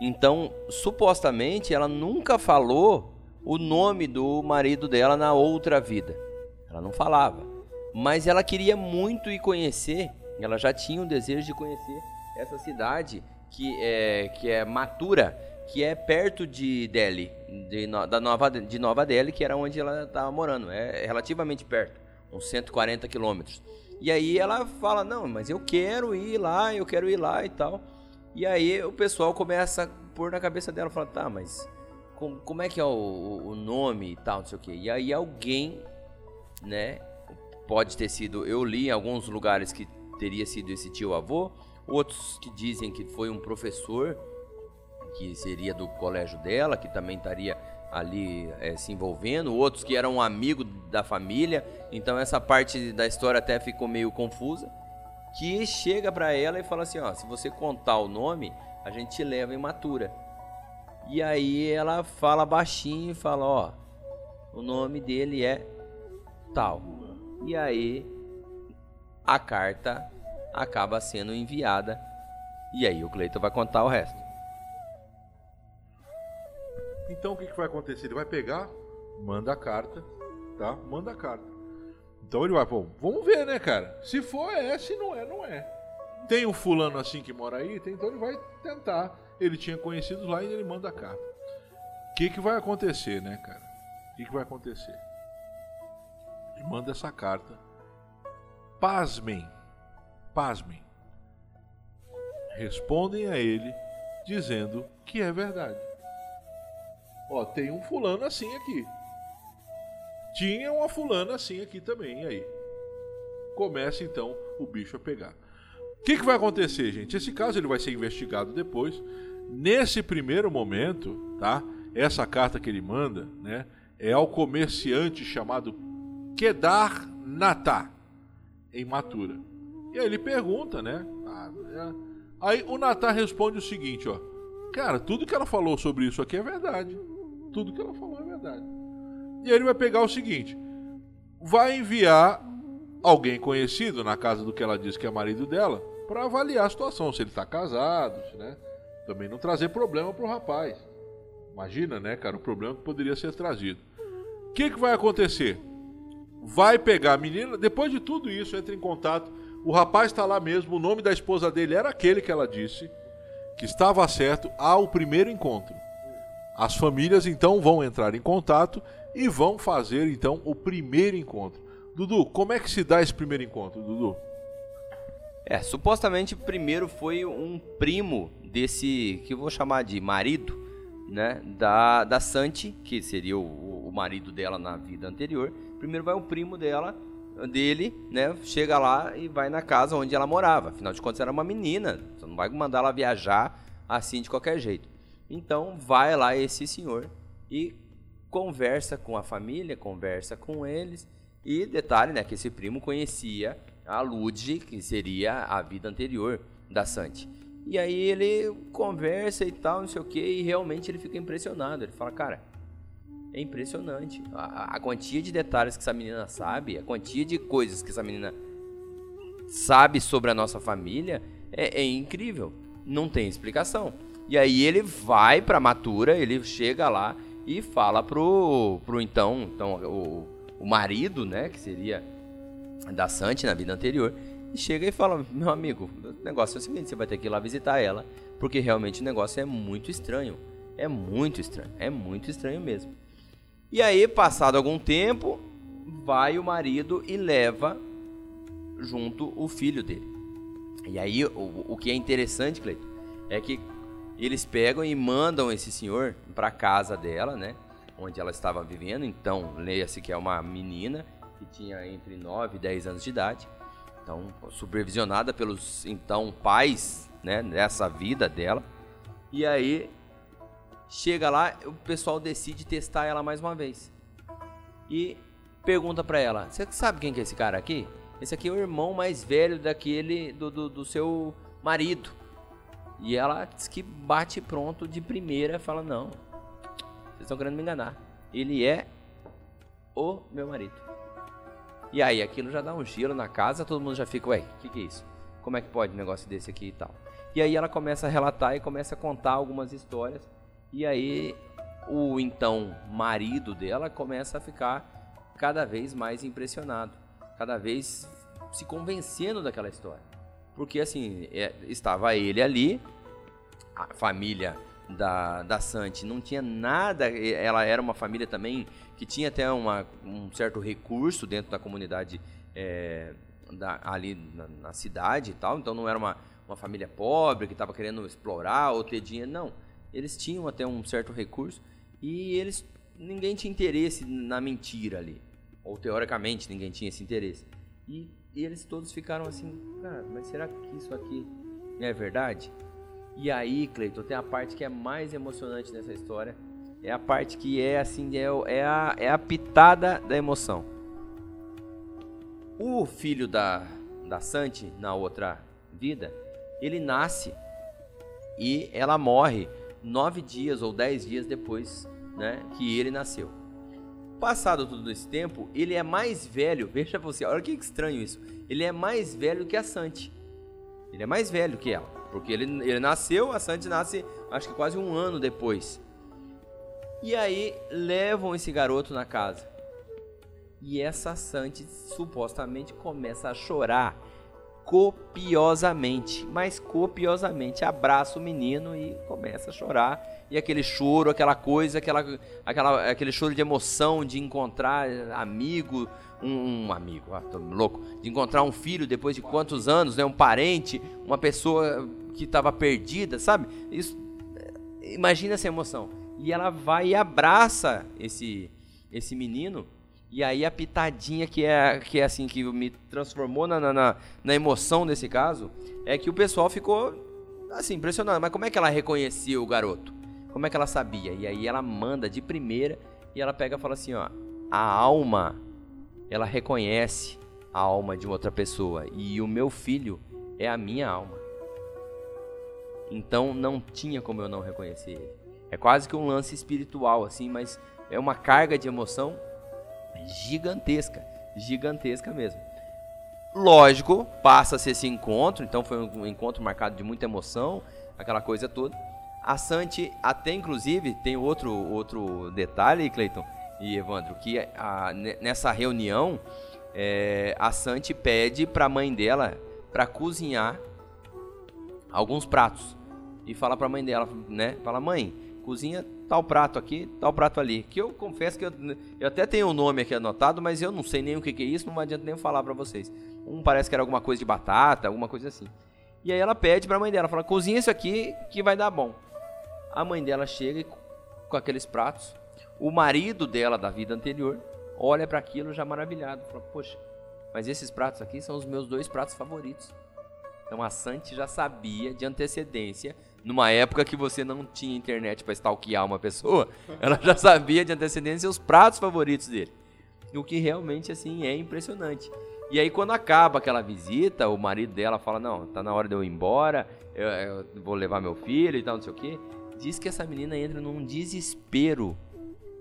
Então, supostamente, ela nunca falou o nome do marido dela na outra vida. Ela não falava. Mas ela queria muito ir conhecer, ela já tinha o desejo de conhecer essa cidade que é, que é Matura, que é perto de Delhi, de, da Nova, de Nova Delhi, que era onde ela estava morando. É relativamente perto, uns 140 quilômetros. E aí ela fala, não, mas eu quero ir lá, eu quero ir lá e tal. E aí o pessoal começa a pôr na cabeça dela, fala, tá, mas como, é que é o, o nome e tal, não sei o quê. E aí alguém, né, pode ter sido, eu li em alguns lugares que teria sido esse tio avô, outros que dizem que foi um professor, que seria do colégio dela, que também estaria ali é, se envolvendo, outros que eram um amigo da família, então essa parte da história até ficou meio confusa, que chega para ela e fala assim, ó, se você contar o nome, a gente te leva em matura. E aí ela fala baixinho e fala, ó, o nome dele é tal. E aí a carta acaba sendo enviada. E aí o Cleiton vai contar o resto. Então o que, que vai acontecer? Ele vai pegar, manda a carta, tá? Manda a carta. Então ele vai, vamos ver, né, cara? Se for é, se não é, não é. Tem um fulano assim que mora aí, então ele vai tentar. Ele tinha conhecidos lá e ele manda a carta. O que, que vai acontecer, né, cara? O que, que vai acontecer? Ele manda essa carta. Pasmem pasmem, respondem a ele dizendo que é verdade. Ó, tem um fulano assim aqui. Tinha uma fulana assim aqui também, aí? Começa então o bicho a pegar. O que, que vai acontecer, gente? Esse caso ele vai ser investigado depois. Nesse primeiro momento, tá? Essa carta que ele manda, né, é ao comerciante chamado Kedar Natá, em Matura. E aí ele pergunta, né? Aí o Natan responde o seguinte, ó. Cara, tudo que ela falou sobre isso aqui é verdade. Tudo que ela falou é verdade. E aí ele vai pegar o seguinte: vai enviar alguém conhecido na casa do que ela diz que é marido dela para avaliar a situação, se ele tá casado, né? Também não trazer problema pro rapaz. Imagina, né, cara, o problema que poderia ser trazido. O que, que vai acontecer? Vai pegar a menina, depois de tudo isso, entra em contato. O rapaz está lá mesmo, o nome da esposa dele era aquele que ela disse, que estava certo ao primeiro encontro. As famílias então vão entrar em contato e vão fazer então o primeiro encontro. Dudu, como é que se dá esse primeiro encontro, Dudu? É, supostamente primeiro foi um primo desse que eu vou chamar de marido, né, da, da Santi, que seria o, o marido dela na vida anterior. Primeiro vai o primo dela, dele, né, chega lá e vai na casa onde ela morava. Afinal de contas era uma menina, você não vai mandar ela viajar assim de qualquer jeito. Então vai lá esse senhor e conversa com a família, conversa com eles. E detalhe, né, que esse primo conhecia a Lud, que seria a vida anterior da Santi. E aí ele conversa e tal, não sei o que, e realmente ele fica impressionado. Ele fala, cara, é impressionante. A, a, quantia de detalhes que essa menina sabe, a quantia de coisas que essa menina sabe sobre a nossa família é, é incrível. Não tem explicação. E aí ele vai pra Matura, ele chega lá e fala pro, pro então, então o, o marido, né, que seria da Santi na vida anterior, e chega e fala: Meu amigo, o negócio é o seguinte: você vai ter que ir lá visitar ela, porque realmente o negócio é muito estranho. É muito estranho, é muito estranho mesmo. E aí, passado algum tempo, vai o marido e leva junto o filho dele. E aí, o, o que é interessante, Cleiton, é que eles pegam e mandam esse senhor para casa dela, né? Onde ela estava vivendo. Então, leia-se que é uma menina que tinha entre 9 e 10 anos de idade. Então, supervisionada pelos então pais, né, nessa vida dela. E aí chega lá, o pessoal decide testar ela mais uma vez. E pergunta para ela: "Você sabe quem que é esse cara aqui? Esse aqui é o irmão mais velho daquele do, do, do seu marido." E ela diz que bate pronto de primeira, fala: "Não. Vocês estão querendo me enganar. Ele é o meu marido." E aí aquilo já dá um gelo na casa, todo mundo já fica, ué, o que, que é isso? Como é que pode um negócio desse aqui e tal? E aí ela começa a relatar e começa a contar algumas histórias. E aí o então marido dela começa a ficar cada vez mais impressionado, cada vez se convencendo daquela história. Porque assim, é, estava ele ali, a família da, da Santi não tinha nada, ela era uma família também que tinha até uma, um certo recurso dentro da comunidade é, da, ali na, na, cidade e tal, então não era uma, uma família pobre que estava querendo explorar ou ter dinheiro, não. Eles tinham até um certo recurso e eles ninguém tinha interesse na mentira ali, ou teoricamente ninguém tinha esse interesse. E, e eles todos ficaram assim, cara, mas será que isso aqui é verdade? E aí, Cleiton, tem a parte que é mais emocionante nessa história. É a parte que é assim, é, é, a, é a pitada da emoção. O filho da, da Santi, na outra vida, ele nasce e ela morre nove dias ou dez dias depois né, que ele nasceu. Passado todo esse tempo, ele é mais velho. Veja você, olha que estranho isso. Ele é mais velho que a Santi. Ele é mais velho que ela. Porque ele, ele nasceu, a Sandy nasce acho que quase um ano depois. E aí levam esse garoto na casa. E essa Sandy supostamente começa a chorar copiosamente, mas copiosamente abraça o menino e começa a chorar. E aquele choro, aquela coisa, aquela, aquela, aquele choro de emoção de encontrar amigo, um, um amigo, ah, tô louco, de encontrar um filho depois de quantos anos, né, um parente, uma pessoa que estava perdida, sabe? Isso, imagina essa emoção. E ela vai e abraça esse esse menino. E aí a pitadinha que é que é assim que me transformou na, na, na emoção desse caso é que o pessoal ficou assim impressionado. Mas como é que ela reconhecia o garoto? Como é que ela sabia? E aí ela manda de primeira e ela pega e fala assim, ó, a alma ela reconhece a alma de outra pessoa e o meu filho é a minha alma. Então não tinha como eu não reconhecer ele. É quase que um lance espiritual, assim, mas é uma carga de emoção gigantesca. Gigantesca mesmo. Lógico, passa-se esse encontro, então foi um encontro marcado de muita emoção, aquela coisa toda. A Santi, até inclusive, tem outro, outro detalhe, Cleiton e Evandro, que a, nessa reunião, é, a Santi pede para a mãe dela para cozinhar alguns pratos. E fala para a mãe dela, né? Fala, mãe, cozinha tal prato aqui, tal prato ali. Que eu confesso que eu, eu até tenho o um nome aqui anotado, mas eu não sei nem o que, que é isso, não adianta nem falar para vocês. Um parece que era alguma coisa de batata, alguma coisa assim. E aí ela pede para a mãe dela, fala, cozinha isso aqui que vai dar bom. A mãe dela chega com aqueles pratos. O marido dela da vida anterior olha para aquilo já maravilhado, fala, poxa, mas esses pratos aqui são os meus dois pratos favoritos. Então a Santi já sabia de antecedência numa época que você não tinha internet para stalkear uma pessoa, ela já sabia de antecedência os pratos favoritos dele. O que realmente assim é impressionante. E aí quando acaba aquela visita, o marido dela fala: "Não, tá na hora de eu ir embora, eu, eu vou levar meu filho e tal, não sei o quê". Diz que essa menina entra num desespero,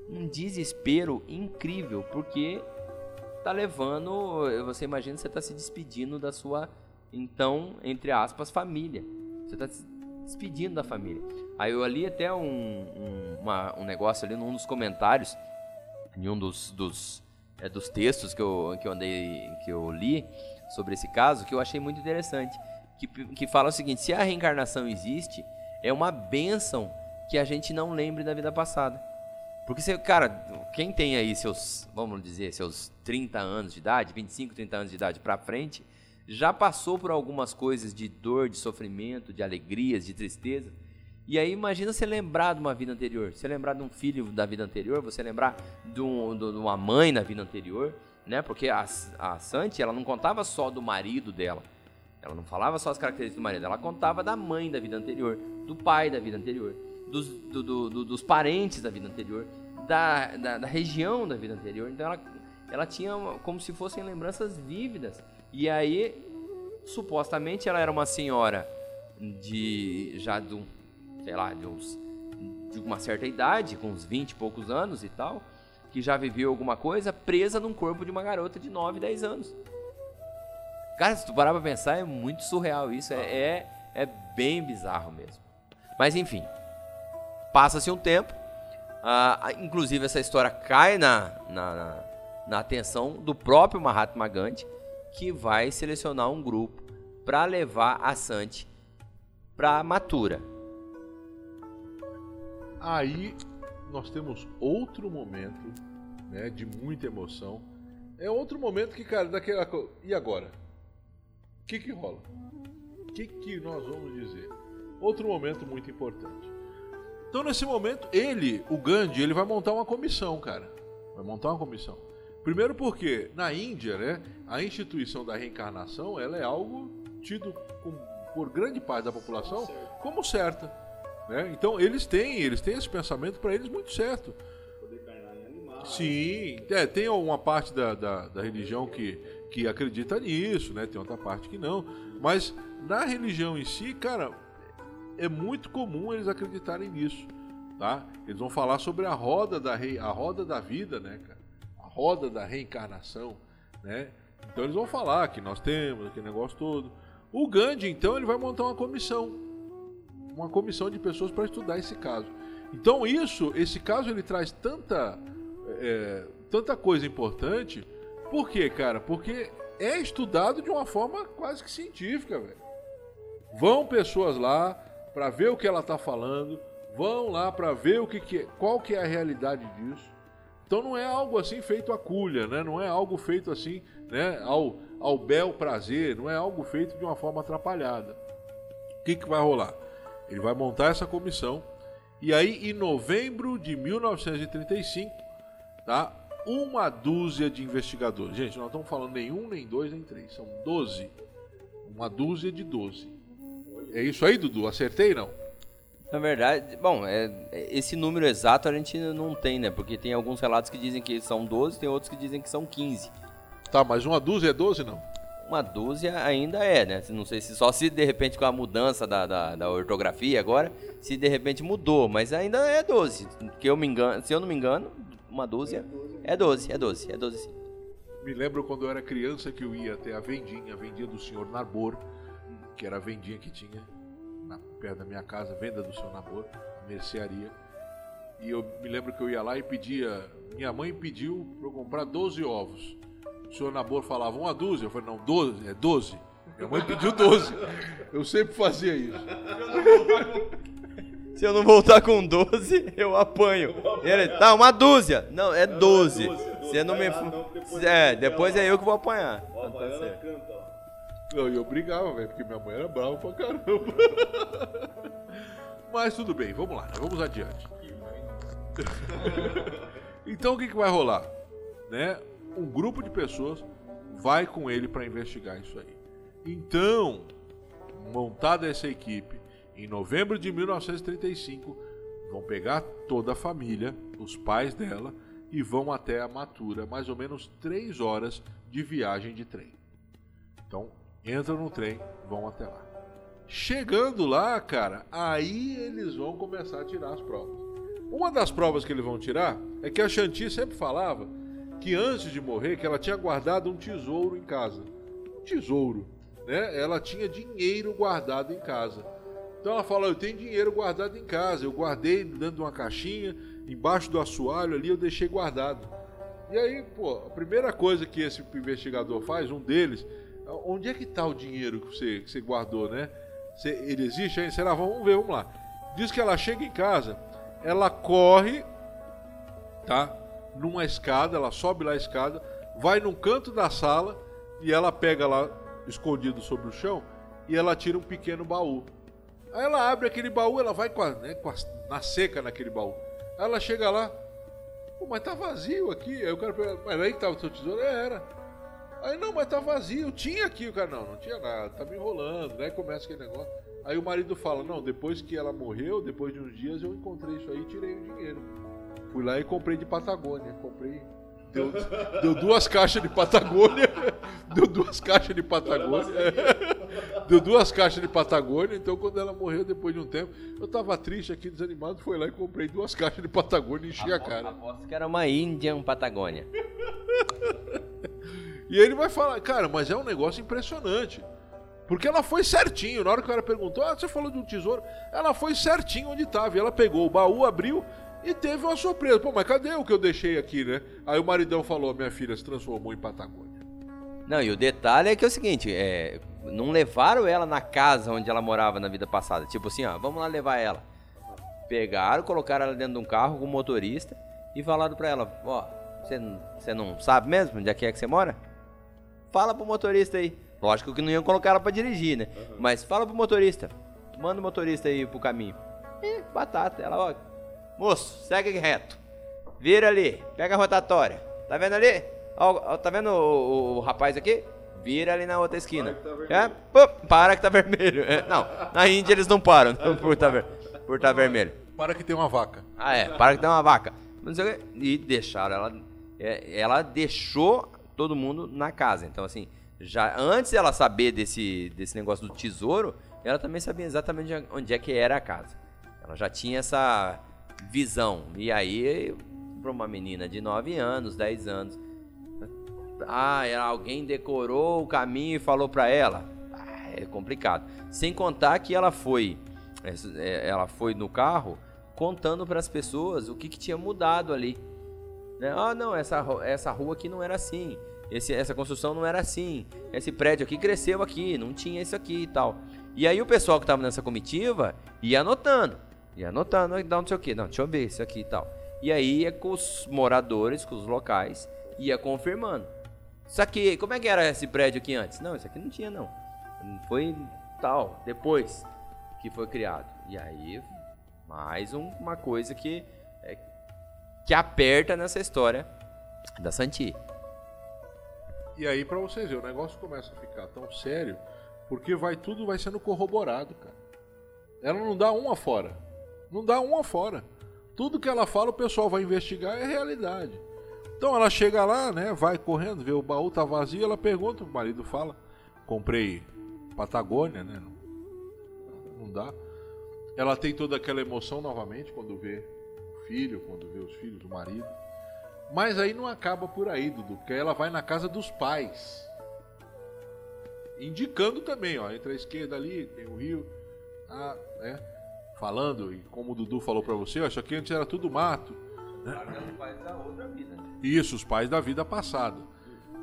um desespero incrível, porque tá levando, você imagina você tá se despedindo da sua então, entre aspas, família. Você tá despedindo da família. Aí eu li até um, um, uma, um negócio ali num dos comentários, em um dos, dos, é, dos textos que eu, que, eu andei, que eu li sobre esse caso, que eu achei muito interessante. Que, que fala o seguinte: se a reencarnação existe, é uma benção que a gente não lembre da vida passada. Porque você, cara, quem tem aí seus, vamos dizer, seus 30 anos de idade, 25, 30 anos de idade para frente, já passou por algumas coisas de dor, de sofrimento, de alegrias, de tristeza. E aí imagina você lembrar de uma vida anterior, você lembrar de um filho da vida anterior, você lembrar de, um, de uma mãe na vida anterior, né? Porque a, a Santi, ela não contava só do marido dela, ela não falava só as características do marido, ela contava da mãe da vida anterior, do pai da vida anterior, dos, do, do, do, dos parentes da vida anterior, da, da, da, região da vida anterior. Então ela, ela tinha como se fossem lembranças vívidas e aí, supostamente, ela era uma senhora de já de um, sei lá, de uns de uma certa idade, com uns 20 e poucos anos e tal, que já viveu alguma coisa, presa num corpo de uma garota de 9, 10 anos. Cara, se tu parar pra pensar, é muito surreal isso, é, é, é bem bizarro mesmo. Mas enfim, passa-se um tempo, ah, inclusive essa história cai na, na, na, na atenção do próprio Mahatma Gandhi, que vai selecionar um grupo para levar a Santi para Matura. Aí nós temos outro momento, né, de muita emoção. É outro momento que, cara, daquela e agora? O que que rola? O que que nós vamos dizer? Outro momento muito importante. Então nesse momento ele, o Gandhi, ele vai montar uma comissão, cara. Vai montar uma comissão. Primeiro porque na Índia, né, a instituição da reencarnação ela é algo tido com, por grande parte da população como certa. Né? Então eles têm, eles têm esse pensamento para eles muito certo. Sim, é, tem uma parte da, da, da, religião que, que acredita nisso, né? Tem outra parte que não. Mas na religião em si, cara, é muito comum eles acreditarem nisso, tá? Eles vão falar sobre a roda da rei, a roda da vida, né, cara? Roda da reencarnação, né? Então eles vão falar que nós temos aquele negócio todo. O Gandhi, então, ele vai montar uma comissão, uma comissão de pessoas para estudar esse caso. Então isso, esse caso, ele traz tanta, é, tanta coisa importante. Por quê, cara? Porque é estudado de uma forma quase que científica, velho. Vão pessoas lá para ver o que ela está falando, vão lá para ver o que, que qual que é a realidade disso. Então não é algo assim feito a culha, né? Não é algo feito assim, né? Ao, ao bel prazer, não é algo feito de uma forma atrapalhada. O que, que vai rolar? Ele vai montar essa comissão e aí em novembro de 1935, tá? Uma dúzia de investigadores. Gente, não estamos falando nem um, nem dois, nem três. São doze. Uma dúzia de doze. É isso aí, Dudu? Acertei não? Na verdade, bom, é, esse número exato a gente não tem, né? Porque tem alguns relatos que dizem que são 12, tem outros que dizem que são 15. Tá, mas uma dúzia é 12 não? uma dúzia ainda é, né? Não sei se só se de repente com a mudança da, da, da ortografia agora, se de repente mudou, mas ainda é 12. Que eu me engano, se eu não me engano, uma dúzia é 12, é 12, é 12 sim. Me lembro quando eu era criança que eu ia até a vendinha, a vendinha do senhor Narbor, que era a vendinha que tinha na, perto da minha casa, venda do senhor Narbor, mercearia. E eu me lembro que eu ia lá e pedia. Minha mãe pediu para eu comprar 12 ovos. O senhor Nabor falava uma dúzia. Eu falei, não, 12, é 12. Minha mãe pediu 12. Eu sempre fazia isso. Se eu não voltar com 12, eu apanho. Ele, tá, uma dúzia. Não, é 12. Você não me. É, depois é eu que vou apanhar. Não, e eu brigava, velho, porque minha mãe era brava pra caramba. Mas tudo bem, vamos lá, vamos adiante. então o que, que vai rolar? Né? Um grupo de pessoas vai com ele para investigar isso aí. Então, montada essa equipe, em novembro de 1935, vão pegar toda a família, os pais dela, e vão até a Matura, mais ou menos três horas de viagem de trem. Então, entram no trem, vão até lá. Chegando lá, cara, aí eles vão começar a tirar as provas. Uma das provas que eles vão tirar é que a Shanti sempre falava que antes de morrer, que ela tinha guardado um tesouro em casa. Um tesouro, né? Ela tinha dinheiro guardado em casa. Então ela fala: Eu tenho dinheiro guardado em casa. Eu guardei dentro de uma caixinha, embaixo do assoalho ali, eu deixei guardado. E aí, pô, a primeira coisa que esse investigador faz, um deles, onde é que está o dinheiro que você, que você guardou, né? ele existe aí? Será? Vamos ver, vamos lá. Diz que ela chega em casa, ela corre, tá? Numa escada, ela sobe lá a escada, vai num canto da sala e ela pega lá, escondido sobre o chão, e ela tira um pequeno baú. Aí ela abre aquele baú, ela vai com a, né, com a, na seca naquele baú. Aí ela chega lá, Pô, mas tá vazio aqui. Aí o cara pergunta, mas aí que tava o seu tesouro? É, era. Aí não, mas tá vazio. Tinha aqui o cara. Não, não tinha nada. Tá me enrolando, né? Começa aquele negócio. Aí o marido fala: Não, depois que ela morreu, depois de uns dias eu encontrei isso aí e tirei o dinheiro. Fui lá e comprei de Patagônia. Comprei. Deu, deu duas caixas de Patagônia. Deu duas caixas de Patagônia. Deu duas caixas de Patagônia. Então, quando ela morreu, depois de um tempo, eu tava triste aqui, desanimado. Fui lá e comprei duas caixas de Patagônia e enchi a cara. Aposto que era uma Indian Patagônia. E ele vai falar, cara, mas é um negócio impressionante. Porque ela foi certinho. Na hora que o cara perguntou, ah, você falou de um tesouro. Ela foi certinho onde estava. E ela pegou o baú, abriu e teve uma surpresa. Pô, mas cadê o que eu deixei aqui, né? Aí o maridão falou: minha filha se transformou em Patagônia. Não, e o detalhe é que é o seguinte: é, não levaram ela na casa onde ela morava na vida passada. Tipo assim, ó, vamos lá levar ela. Pegaram, colocaram ela dentro de um carro com o motorista e falaram pra ela: ó, você não sabe mesmo onde é que é que você mora? Fala pro motorista aí. Lógico que não iam colocar ela pra dirigir, né? Uhum. Mas fala pro motorista. Manda o motorista aí pro caminho. E batata. Ela, ó. Moço, segue reto. Vira ali. Pega a rotatória. Tá vendo ali? Ó, ó tá vendo o, o, o, rapaz aqui? Vira ali na outra esquina. Para que tá, é? Pô, para que tá vermelho. É, não, na Índia eles não param por tá, ver, por tá vermelho. Para que tem uma vaca. Ah, é. Para que tem uma vaca. E deixaram ela. É, ela deixou todo mundo na casa. Então, assim, já antes dela saber desse, desse negócio do tesouro, ela também sabia exatamente onde é que era a casa. Ela já tinha essa visão. E aí, para uma menina de 9 anos, 10 anos, ah, alguém decorou o caminho e falou para ela. Ah, é complicado. Sem contar que ela foi, é, ela foi no carro contando para as pessoas o que, que tinha mudado ali. Né? Ah, não, essa, essa rua aqui não era assim. Esse, essa construção não era assim. Esse prédio aqui cresceu aqui, não tinha isso aqui e tal. E aí o pessoal que estava nessa comitiva ia anotando. Ia anotando, não, não sei o que, não, deixa eu ver isso aqui e tal. E aí ia com os moradores, com os locais, ia confirmando. Isso aqui, como é que era esse prédio aqui antes? Não, isso aqui não tinha não. Foi tal, depois que foi criado. E aí, mais um, uma coisa que, é, que aperta nessa história da Santi. E aí, para vocês verem, o negócio começa a ficar tão sério, porque vai tudo vai sendo corroborado, cara. Ela não dá uma fora. Não dá uma fora. Tudo que ela fala, o pessoal vai investigar, é realidade. Então ela chega lá, né, vai correndo, vê o baú tá vazio, ela pergunta, o marido fala: comprei Patagônia, né? Não, dá. Ela tem toda aquela emoção novamente quando vê filho, quando vê os filhos, o marido. Mas aí não acaba por aí, Dudu, porque aí ela vai na casa dos pais. Indicando também, ó, entre a esquerda ali, tem o rio, ah, né? Falando, e como o Dudu falou para você, ó, isso aqui antes era tudo mato. Outra vida. Isso, os pais da vida passada.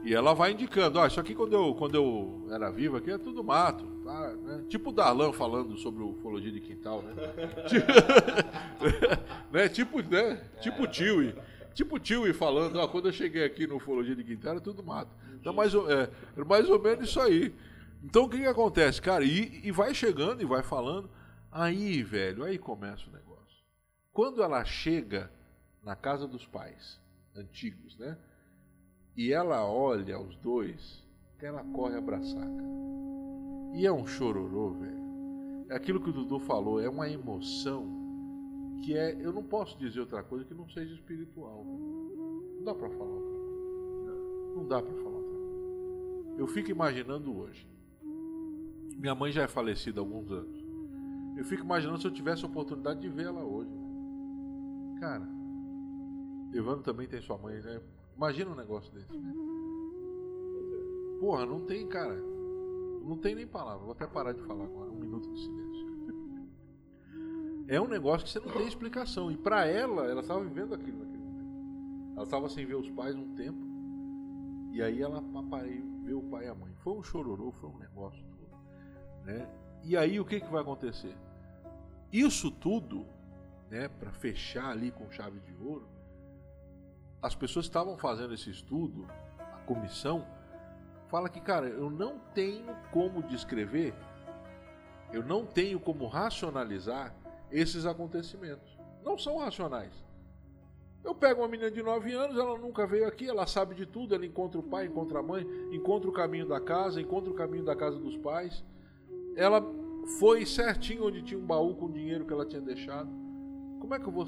E ela vai indicando, ó, isso aqui quando eu, quando eu era vivo aqui é tudo mato, tá? né? Tipo o Darlan falando sobre ufologia de quintal, né? né? Tipo, né? Tipo tio e tipo tio e falando, ó, quando eu cheguei aqui no ufologia de quintal era tudo mato. Então mais ou, é, mais ou menos isso aí. Então o que que acontece, cara? E, e vai chegando e vai falando, aí, velho, aí começa o negócio. Quando ela chega na casa dos pais antigos, né? E ela olha os dois, ela corre abraçar, cara. E é um chororô, velho. É aquilo que o Dudu falou, é uma emoção que é. Eu não posso dizer outra coisa que não seja espiritual. Não dá pra falar outra coisa. Não dá pra falar outra coisa. Eu fico imaginando hoje. Minha mãe já é falecida há alguns anos. Eu fico imaginando se eu tivesse a oportunidade de ver ela hoje. Cara, Evandro também tem sua mãe, né? Imagina um negócio desse, né? Porra, não tem, cara. Não tem nem palavra. Vou até parar de falar agora. Um minuto de silêncio. É um negócio que você não tem explicação. E para ela, ela estava vivendo aquilo naquele momento. Ela estava sem ver os pais um tempo. E aí ela aparei, ver o pai e a mãe. Foi um chororô, foi um negócio todo. Né? E aí o que, que vai acontecer? Isso tudo, né, para fechar ali com chave de ouro, as pessoas que estavam fazendo esse estudo, a comissão, fala que, cara, eu não tenho como descrever, eu não tenho como racionalizar esses acontecimentos. Não são racionais. Eu pego uma menina de 9 anos, ela nunca veio aqui, ela sabe de tudo, ela encontra o pai, encontra a mãe, encontra o caminho da casa, encontra o caminho da casa dos pais. Ela foi certinho onde tinha um baú com o dinheiro que ela tinha deixado. Como é que eu vou.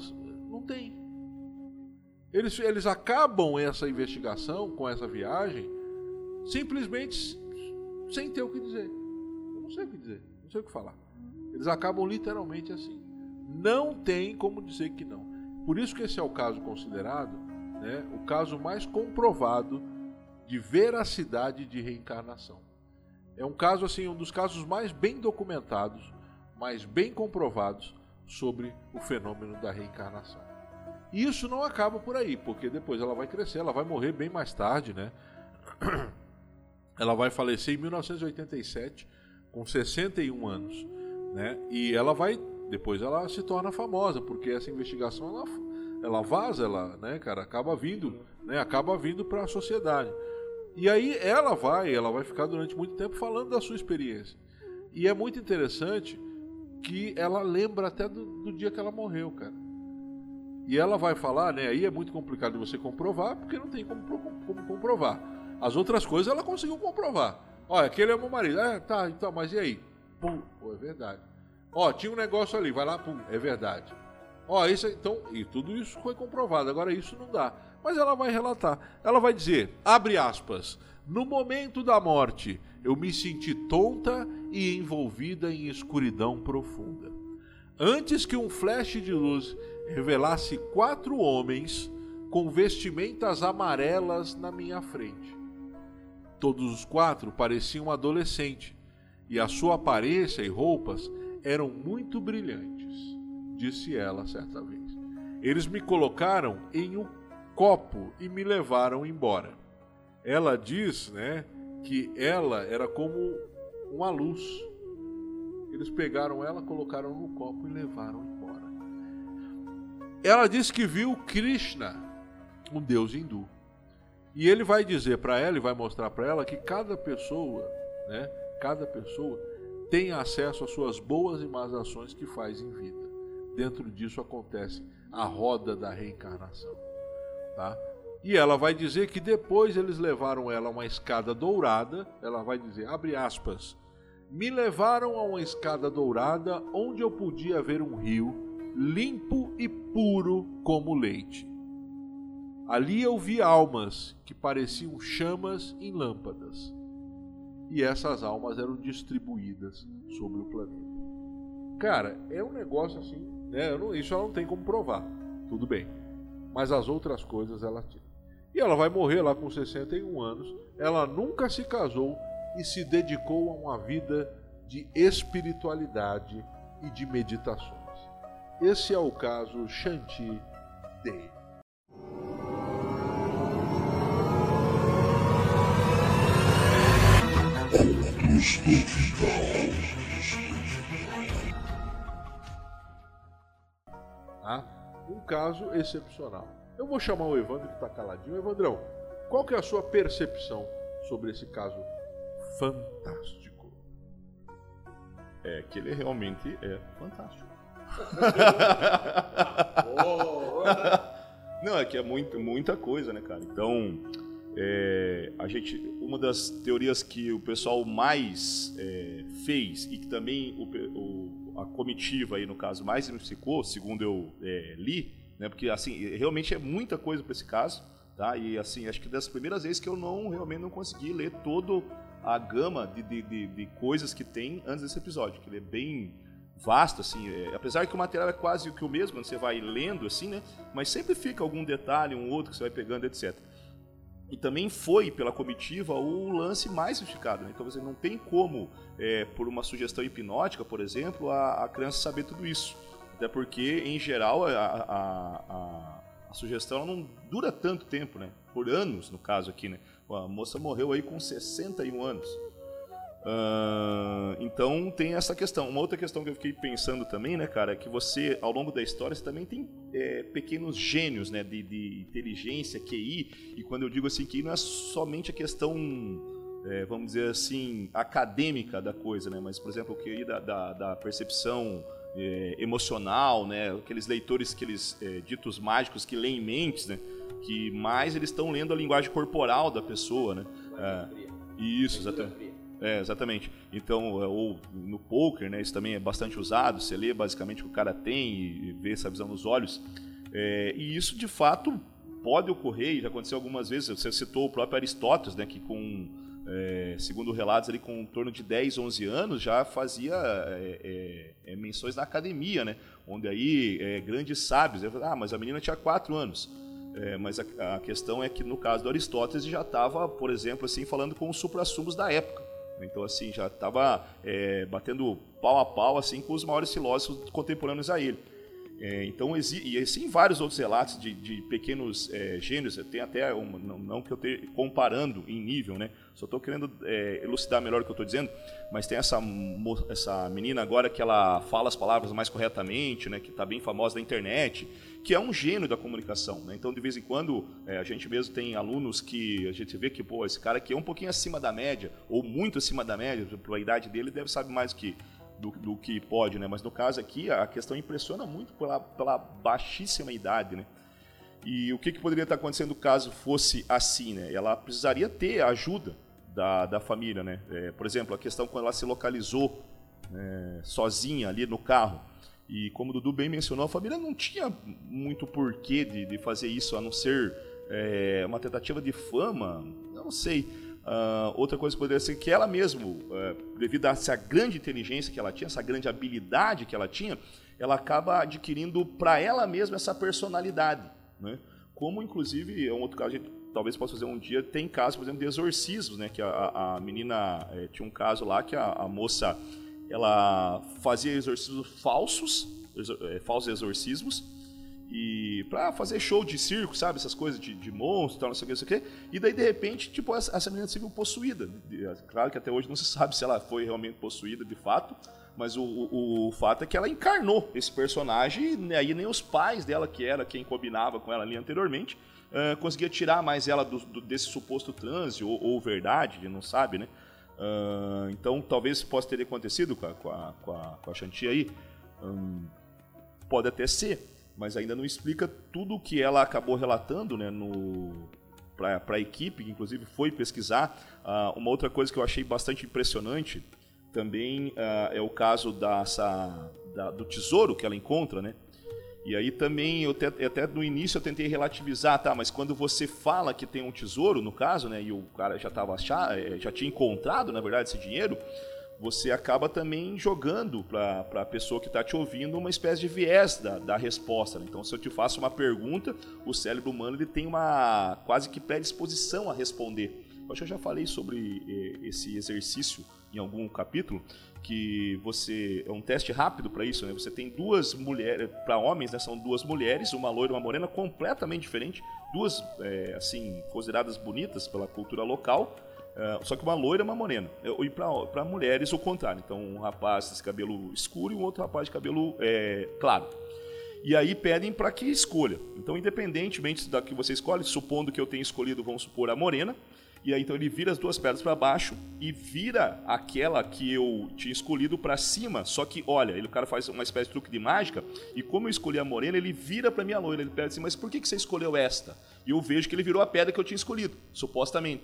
Não tem. Eles, eles acabam essa investigação com essa viagem simplesmente sem ter o que dizer. Eu não sei o que dizer, não sei o que falar. Eles acabam literalmente assim. Não tem como dizer que não. Por isso que esse é o caso considerado né, o caso mais comprovado de veracidade de reencarnação. É um caso assim, um dos casos mais bem documentados, mais bem comprovados sobre o fenômeno da reencarnação. E isso não acaba por aí, porque depois ela vai crescer, ela vai morrer bem mais tarde, né? Ela vai falecer em 1987, com 61 anos, né? E ela vai, depois ela se torna famosa, porque essa investigação ela, ela vaza, ela, né, cara, acaba vindo, né? Acaba vindo para a sociedade. E aí ela vai, ela vai ficar durante muito tempo falando da sua experiência. E é muito interessante que ela lembra até do, do dia que ela morreu, cara. E ela vai falar, né? Aí é muito complicado de você comprovar, porque não tem como, como comprovar. As outras coisas ela conseguiu comprovar. Olha, aquele é meu marido. É, tá, então, mas e aí? Pum, pô, é verdade. Ó, tinha um negócio ali, vai lá, pum, é verdade. Ó, isso então, e tudo isso foi comprovado. Agora isso não dá. Mas ela vai relatar. Ela vai dizer, abre aspas, no momento da morte, eu me senti tonta e envolvida em escuridão profunda. Antes que um flash de luz revelasse quatro homens com vestimentas amarelas na minha frente. Todos os quatro pareciam adolescentes e a sua aparência e roupas eram muito brilhantes, disse ela certa vez. Eles me colocaram em um copo e me levaram embora. Ela diz, né, que ela era como uma luz. Eles pegaram ela, colocaram no copo e levaram embora. Ela diz que viu Krishna, um deus hindu. E ele vai dizer para ela e vai mostrar para ela que cada pessoa, né, cada pessoa tem acesso às suas boas e más ações que faz em vida. Dentro disso acontece a roda da reencarnação, tá? E ela vai dizer que depois eles levaram ela a uma escada dourada, ela vai dizer, abre aspas, me levaram a uma escada dourada onde eu podia ver um rio limpo e puro como leite. Ali eu vi almas que pareciam chamas em lâmpadas. e essas almas eram distribuídas sobre o planeta. Cara, é um negócio assim, né? Não, isso ela não tem como provar, tudo bem. Mas as outras coisas ela tinha. E ela vai morrer lá com 61 anos. Ela nunca se casou e se dedicou a uma vida de espiritualidade e de meditações. Esse é o caso Shanti Day. Tá? Um caso excepcional. Eu vou chamar o Evandro que está caladinho. Evandrão, qual que é a sua percepção sobre esse caso fantástico? É que ele realmente é fantástico. Não, é que é muito, muita coisa, né, cara? Então, é, a gente, uma das teorias que o pessoal mais é, fez e que também o, o, a comitiva aí no caso mais identificou, segundo eu é, li, né, porque assim realmente é muita coisa para esse caso, tá? E assim acho que das primeiras vezes que eu não realmente não consegui ler todo a gama de, de, de, de coisas que tem antes desse episódio, que ele é bem vasto, assim, é, apesar que o material é quase o que o mesmo, quando você vai lendo, assim, né? Mas sempre fica algum detalhe, um outro que você vai pegando, etc. E também foi pela comitiva o lance mais justificado. Né? Então você não tem como, é, por uma sugestão hipnótica, por exemplo, a, a, criança saber tudo isso. Até porque, em geral, a, a, a sugestão não dura tanto tempo, né? Por anos, no caso aqui, né? A moça morreu aí com 61 anos. Uh, então tem essa questão. Uma outra questão que eu fiquei pensando também, né, cara, é que você, ao longo da história, você também tem é, pequenos gênios, né, de, de, inteligência, QI. E quando eu digo assim, QI não é somente a questão, é, vamos dizer assim, acadêmica da coisa, né, mas, por exemplo, o QI da, da, da percepção é, emocional, né, aqueles leitores, aqueles é, ditos mágicos que leem mentes, né, que mais eles estão lendo a linguagem corporal da pessoa, né. É, isso, exatamente. É, exatamente. Então, é, ou no poker, né, isso também é bastante usado, você lê basicamente o que o cara tem e vê essa visão nos olhos. É, e isso, de fato, pode ocorrer, e já aconteceu algumas vezes, você citou o próprio Aristóteles, né, que com, é, segundo relatos, ali, com em torno de 10, 11 anos, já fazia é, é, é, menções na academia, né, onde aí grandes sábios, ah, mas a menina tinha 4 anos. mas a, a, questão é que no caso do Aristóteles já estava, por exemplo, assim, falando com os suprassumos da época. Então, assim, já estava é, batendo pau a pau assim com os maiores filósofos contemporâneos a ele. É, então, e assim, vários outros relatos de, de pequenos é, gênios, tem até, uma, não, não, que eu esteja comparando em nível, né? Só estou querendo é, elucidar melhor o que eu estou dizendo, mas tem essa, essa menina agora que ela fala as palavras mais corretamente, né? Que está bem famosa na internet, que é um gênio da comunicação, né? Então, de vez em quando, é, a gente mesmo tem alunos que a gente vê que, pô, esse cara aqui é um pouquinho acima da média, ou muito acima da média, pela idade dele, deve saber mais que do, do, que pode, né? Mas no caso aqui, a questão impressiona muito pela, pela baixíssima idade, né? E o que, que poderia estar acontecendo caso fosse assim, né? Ela precisaria ter ajuda da, da família, né? É, por exemplo, a questão quando ela se localizou é, sozinha ali no carro. E como o Dudu bem mencionou, a família não tinha muito porquê de, de fazer isso, a não ser é, uma tentativa de fama, não sei. Uh, outra coisa poderia ser que ela mesmo, uh, devido a essa grande inteligência que ela tinha, essa grande habilidade que ela tinha, ela acaba adquirindo para ela mesma essa personalidade. Né? Como, inclusive, é um outro caso, a gente talvez possa fazer um dia, tem casos, por exemplo, de exorcismos, né? que a, a menina, é, tinha um caso lá que a, a, moça ela fazia exorcismos falsos, exor, é, falsos exorcismos, e pra fazer show de circo, sabe? Essas coisas de, de monstro, tal, não sei o que, não sei o que. E daí, de repente, tipo, essa, essa menina se viu possuída. Claro que até hoje não se sabe se ela foi realmente possuída de fato, mas o, o, o fato é que ela encarnou esse personagem e aí nem os pais dela, que era quem combinava com ela ali anteriormente, uh, conseguia tirar mais ela do, do, desse suposto transe ou, ou verdade, não sabe, né? Uh, então, talvez possa ter acontecido com a, com a, com a, com a Shanti aí. Um, pode até ser, mas ainda não explica tudo o que ela acabou relatando né, para a equipe, que inclusive foi pesquisar. Uh, uma outra coisa que eu achei bastante impressionante também uh, é o caso da, da, do tesouro que ela encontra, né? E aí também, eu até, até, no início eu tentei relativizar, tá, mas quando você fala que tem um tesouro, no caso, né, e o cara já, tava eh, já tinha encontrado, na verdade, esse dinheiro, você acaba também jogando para a pessoa que está te ouvindo uma espécie de viés da, da resposta. Né? Então, se eu te faço uma pergunta, o cérebro humano ele tem uma quase que predisposição a responder. Eu acho que eu já falei sobre eh, esse exercício em algum capítulo, que você é um teste rápido para isso, né? Você tem duas mulheres, para homens, né? São duas mulheres, uma loira e uma morena, completamente diferente, duas é, assim consideradas bonitas pela cultura local, uh, só que uma loira e uma morena. E para mulheres o contrário. Então um rapaz de cabelo escuro e um outro rapaz de cabelo é, claro. E aí pedem para que escolha. Então, independentemente da que você escolhe, supondo que eu tenha escolhido, vamos supor, a morena, e aí então ele vira as duas pedras para baixo e vira aquela que eu tinha escolhido para cima. Só que, olha, ele, o cara faz uma espécie de truque de mágica e como eu escolhi a morena, ele vira para minha loira. Ele pede assim, mas por que, que você escolheu esta? E eu vejo que ele virou a pedra que eu tinha escolhido, supostamente.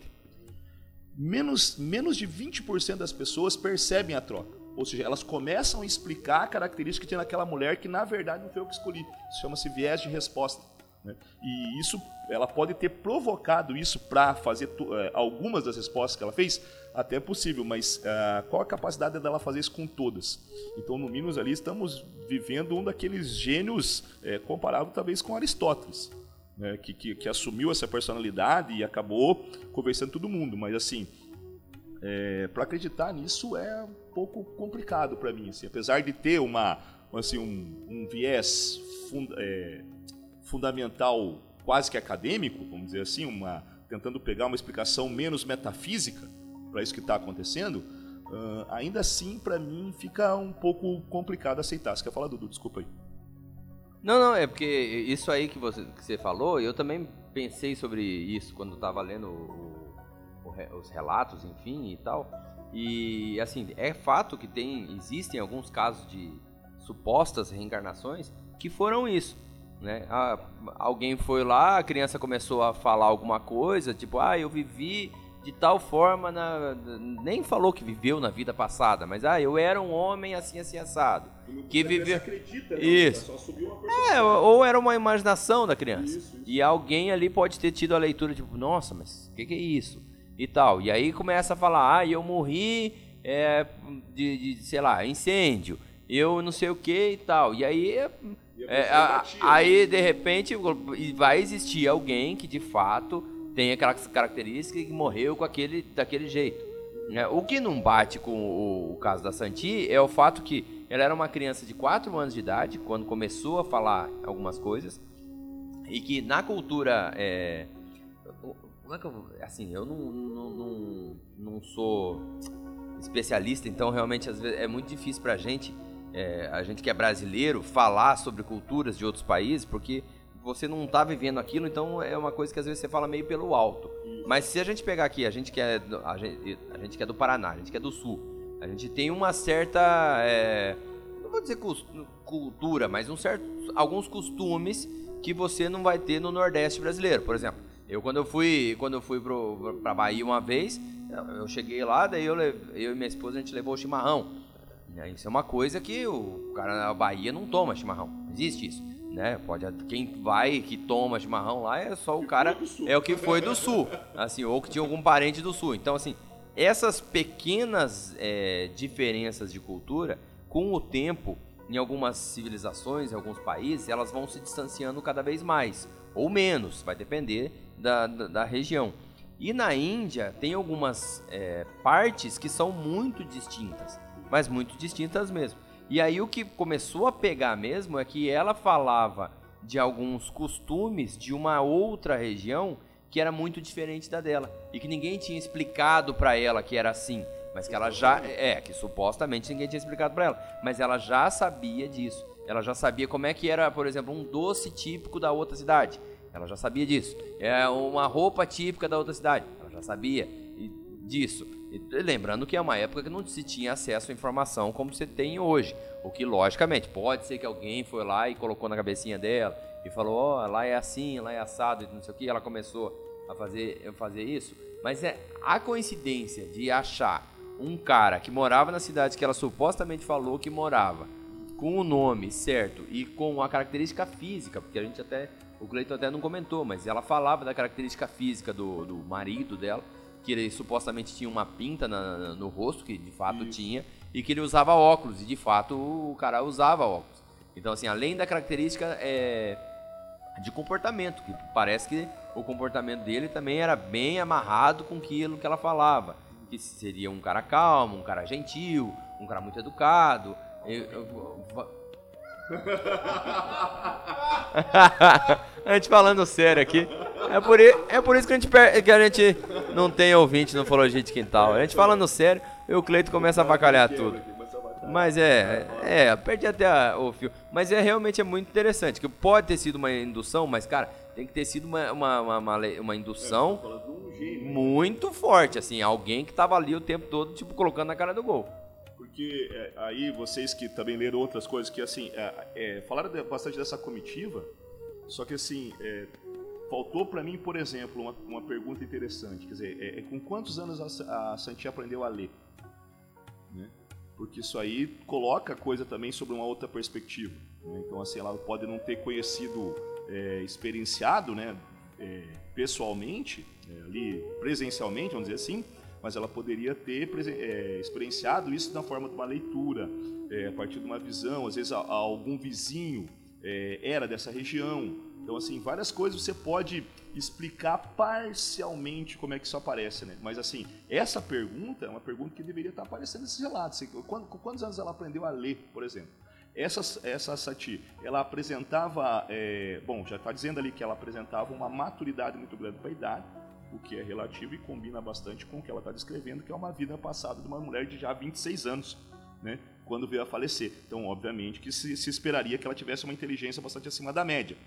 Menos, menos de 20% das pessoas percebem a troca. Ou seja, elas começam a explicar a característica que tem naquela mulher que na verdade não foi eu que escolhi. Isso chama-se viés de resposta. Né? E isso, ela pode ter provocado isso para fazer é, algumas das respostas que ela fez, até é possível, mas uh, qual a capacidade dela fazer isso com todas? Então, no Minos ali, estamos vivendo um daqueles gênios é, comparado talvez com Aristóteles, né? que, que, que, assumiu essa personalidade e acabou conversando todo mundo, mas assim, é, para acreditar nisso é um pouco complicado para mim, assim, apesar de ter uma, assim, um, um viés fund, é, fundamental quase que acadêmico, vamos dizer assim, uma, tentando pegar uma explicação menos metafísica para isso que está acontecendo, uh, ainda assim, para mim, fica um pouco complicado aceitar. Você quer falar, Dudu? Desculpa aí. Não, não, é porque isso aí que você, que você falou, eu também pensei sobre isso quando estava lendo o, o, os relatos, enfim, e tal. E, assim, é fato que tem, existem alguns casos de supostas reencarnações que foram isso né? Ah, alguém foi lá, a criança começou a falar alguma coisa, tipo, ah, eu vivi de tal forma, na... nem falou que viveu na vida passada, mas ah, eu era um homem assim, assim, assado. Que viveu. Acredita, né? isso. É, ou era uma imaginação da criança. Isso, isso. E alguém ali pode ter tido a leitura, tipo, nossa, mas o que, que, é isso? E tal. E aí começa a falar, ah, eu morri é, de, de, sei lá, incêndio. Eu não sei o que e tal. E aí é, a, aí, de repente, vai existir alguém que de fato tem aquelas características que morreu com aquele, daquele jeito. Né? O que não bate com o, o, caso da Santi é o fato que ela era uma criança de 4 anos de idade quando começou a falar algumas coisas e que na cultura. É, como é que eu. Assim, eu não, não, não, não sou especialista, então realmente às vezes é muito difícil pra gente é, a gente que é brasileiro, falar sobre culturas de outros países, porque você não está vivendo aquilo, então é uma coisa que às vezes você fala meio pelo alto. Mas se a gente pegar aqui, a gente que é, a gente, a gente que é do Paraná, a gente que é do Sul, a gente tem uma certa, é, não vou dizer cultura, mas um certo, alguns costumes que você não vai ter no Nordeste brasileiro. Por exemplo, eu quando eu fui, quando eu fui para Bahia uma vez, eu cheguei lá, daí eu, eu e minha esposa a gente levou o chimarrão. Né? Isso é uma coisa que o cara na Bahia não toma chimarrão. Não existe isso. Né? Pode, quem vai que toma chimarrão lá é só o cara é o que foi do sul, assim, ou que tinha algum parente do sul. Então, assim, essas pequenas é, diferenças de cultura, com o tempo, em algumas civilizações, em alguns países, elas vão se distanciando cada vez mais ou menos, vai depender da, da, da região. E na Índia tem algumas é, partes que são muito distintas mas muito distintas mesmo. E aí o que começou a pegar mesmo é que ela falava de alguns costumes de uma outra região que era muito diferente da dela e que ninguém tinha explicado para ela que era assim, mas que ela já é, que supostamente ninguém tinha explicado para ela, mas ela já sabia disso. Ela já sabia como é que era, por exemplo, um doce típico da outra cidade. Ela já sabia disso. É uma roupa típica da outra cidade. Ela já sabia disso. E lembrando que é uma época que não se tinha acesso à informação como você tem hoje. O que, logicamente, pode ser que alguém foi lá e colocou na cabecinha dela e falou: Ó, oh, lá é assim, lá é assado, e não sei o que. Ela começou a fazer, a fazer isso. Mas é a coincidência de achar um cara que morava na cidade que ela supostamente falou que morava com o nome certo e com a característica física, porque a gente até, o Cleiton até não comentou, mas ela falava da característica física do, do marido dela, que ele supostamente tinha uma pinta na- no rosto, que de fato tinha, e que ele usava óculos, e de fato o cara usava óculos. Então, assim, além da característica é, de comportamento, que parece que o comportamento dele também era bem amarrado com aquilo que ela falava. Que seria um cara calmo, um cara gentil, um cara muito educado. Eu- eu- va- a gente falando sério aqui. É por, é por isso que a, gente que a gente não tem ouvinte no Fologia de Quintal. A gente falando sério, e o Cleito começa a avacalhar tudo. Mas é, é, perdi até a- o fio. Mas é realmente é muito interessante. Que pode ter sido uma indução, mas, cara, tem que ter sido uma, uma, uma, uma uma indução muito forte, assim. Alguém que tava ali o tempo todo, tipo, colocando na cara do gol. Porque é, aí vocês que também leram outras coisas que assim é, é, falaram bastante dessa comitiva, só que assim é, faltou para mim, por exemplo, uma, uma pergunta interessante, quer dizer, é, com quantos anos a, a Santinha aprendeu a ler? Né? Porque isso aí coloca a coisa também sobre uma outra perspectiva. né? Então assim ela pode não ter conhecido, experienciado, né, pessoalmente, ali presencialmente, vamos dizer assim, mas ela poderia ter é, experienciado isso na forma de uma leitura, é, a partir de uma visão, às vezes a- a algum vizinho é, era dessa região. Então, assim, várias coisas você pode explicar parcialmente como é que isso aparece, né? Mas, assim, essa pergunta é uma pergunta que deveria estar aparecendo nesses relatos. Quantos anos ela aprendeu a ler, por exemplo? Essa, essa Sati, ela apresentava, é, bom, já está dizendo ali que ela apresentava uma maturidade muito grande para a idade, o que é relativo e combina bastante com o que ela está descrevendo, que é uma vida passada de uma mulher de já 26 anos, né, quando veio a falecer. Então, obviamente, que se, se esperaria que ela tivesse uma inteligência bastante acima da média.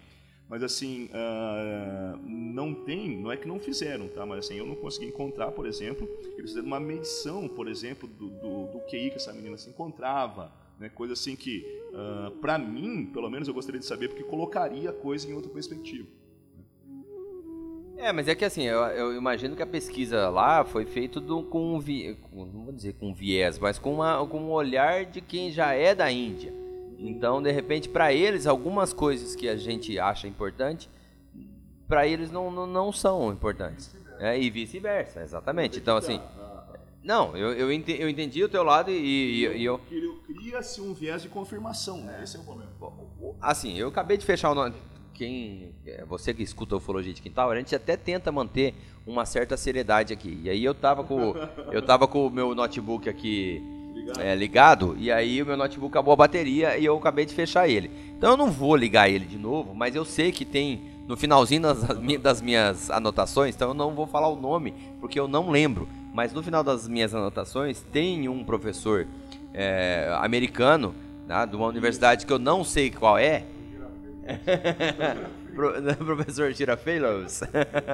Mas assim, ah, não tem, não é que não fizeram, tá? Mas assim, eu não consegui encontrar, por exemplo, eles fizeram uma medição, por exemplo, do, do, do QI que essa menina se encontrava, né? Coisa assim que, para mim, pelo menos eu gostaria de saber, porque colocaria a coisa em outra perspectiva. É, mas é que assim, eu, eu imagino que a pesquisa lá foi feita do- com um vi, com- não vou dizer com um viés, mas com, uma, com um olhar de quem já é da Índia. Então, de repente, para eles, algumas coisas que a gente acha importante, para eles não, não, não são importantes. É, e vice-versa, exatamente. Então, assim, não, eu, eu, ente- eu entendi o teu lado e, e- e eu, Cria-se um viés de confirmação, né? Esse é o problema. Assim, eu acabei de fechar o nome. Quem, é, você que escuta Ufologia de Quintal, a gente até tenta manter uma certa seriedade aqui. E aí eu tava com, eu tava com o meu notebook aqui é, ligado, e aí o meu notebook acabou a bateria e eu acabei de fechar ele. Então eu não vou ligar ele de novo, mas eu sei que tem no finalzinho das, das minhas anotações, então eu não vou falar o nome, porque eu não lembro. Mas no final das minhas anotações tem um professor é, americano, tá, de uma universidade que eu não sei qual é, professor Tirafelos,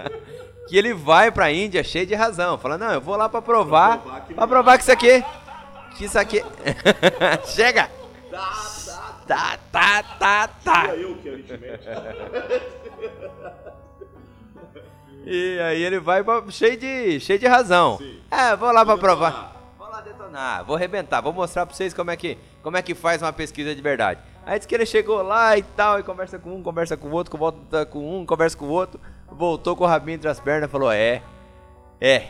que ele vai pra Índia cheio de razão, falando, não, eu vou lá pra provar, pra provar que isso aqui, que isso aqui, chega, tá, tá, tá, tá, que aritmética. e aí ele vai pra- cheio de, cheio de razão, é, vou lá pra provar, vou lá detonar, vou arrebentar, vou mostrar pra vocês como é que, como é que faz uma pesquisa de verdade. Aí diz que ele chegou lá e tal, e conversa com um, conversa com o outro, volta com um, conversa com o outro, voltou com o rabinho entre as pernas e falou: É, é,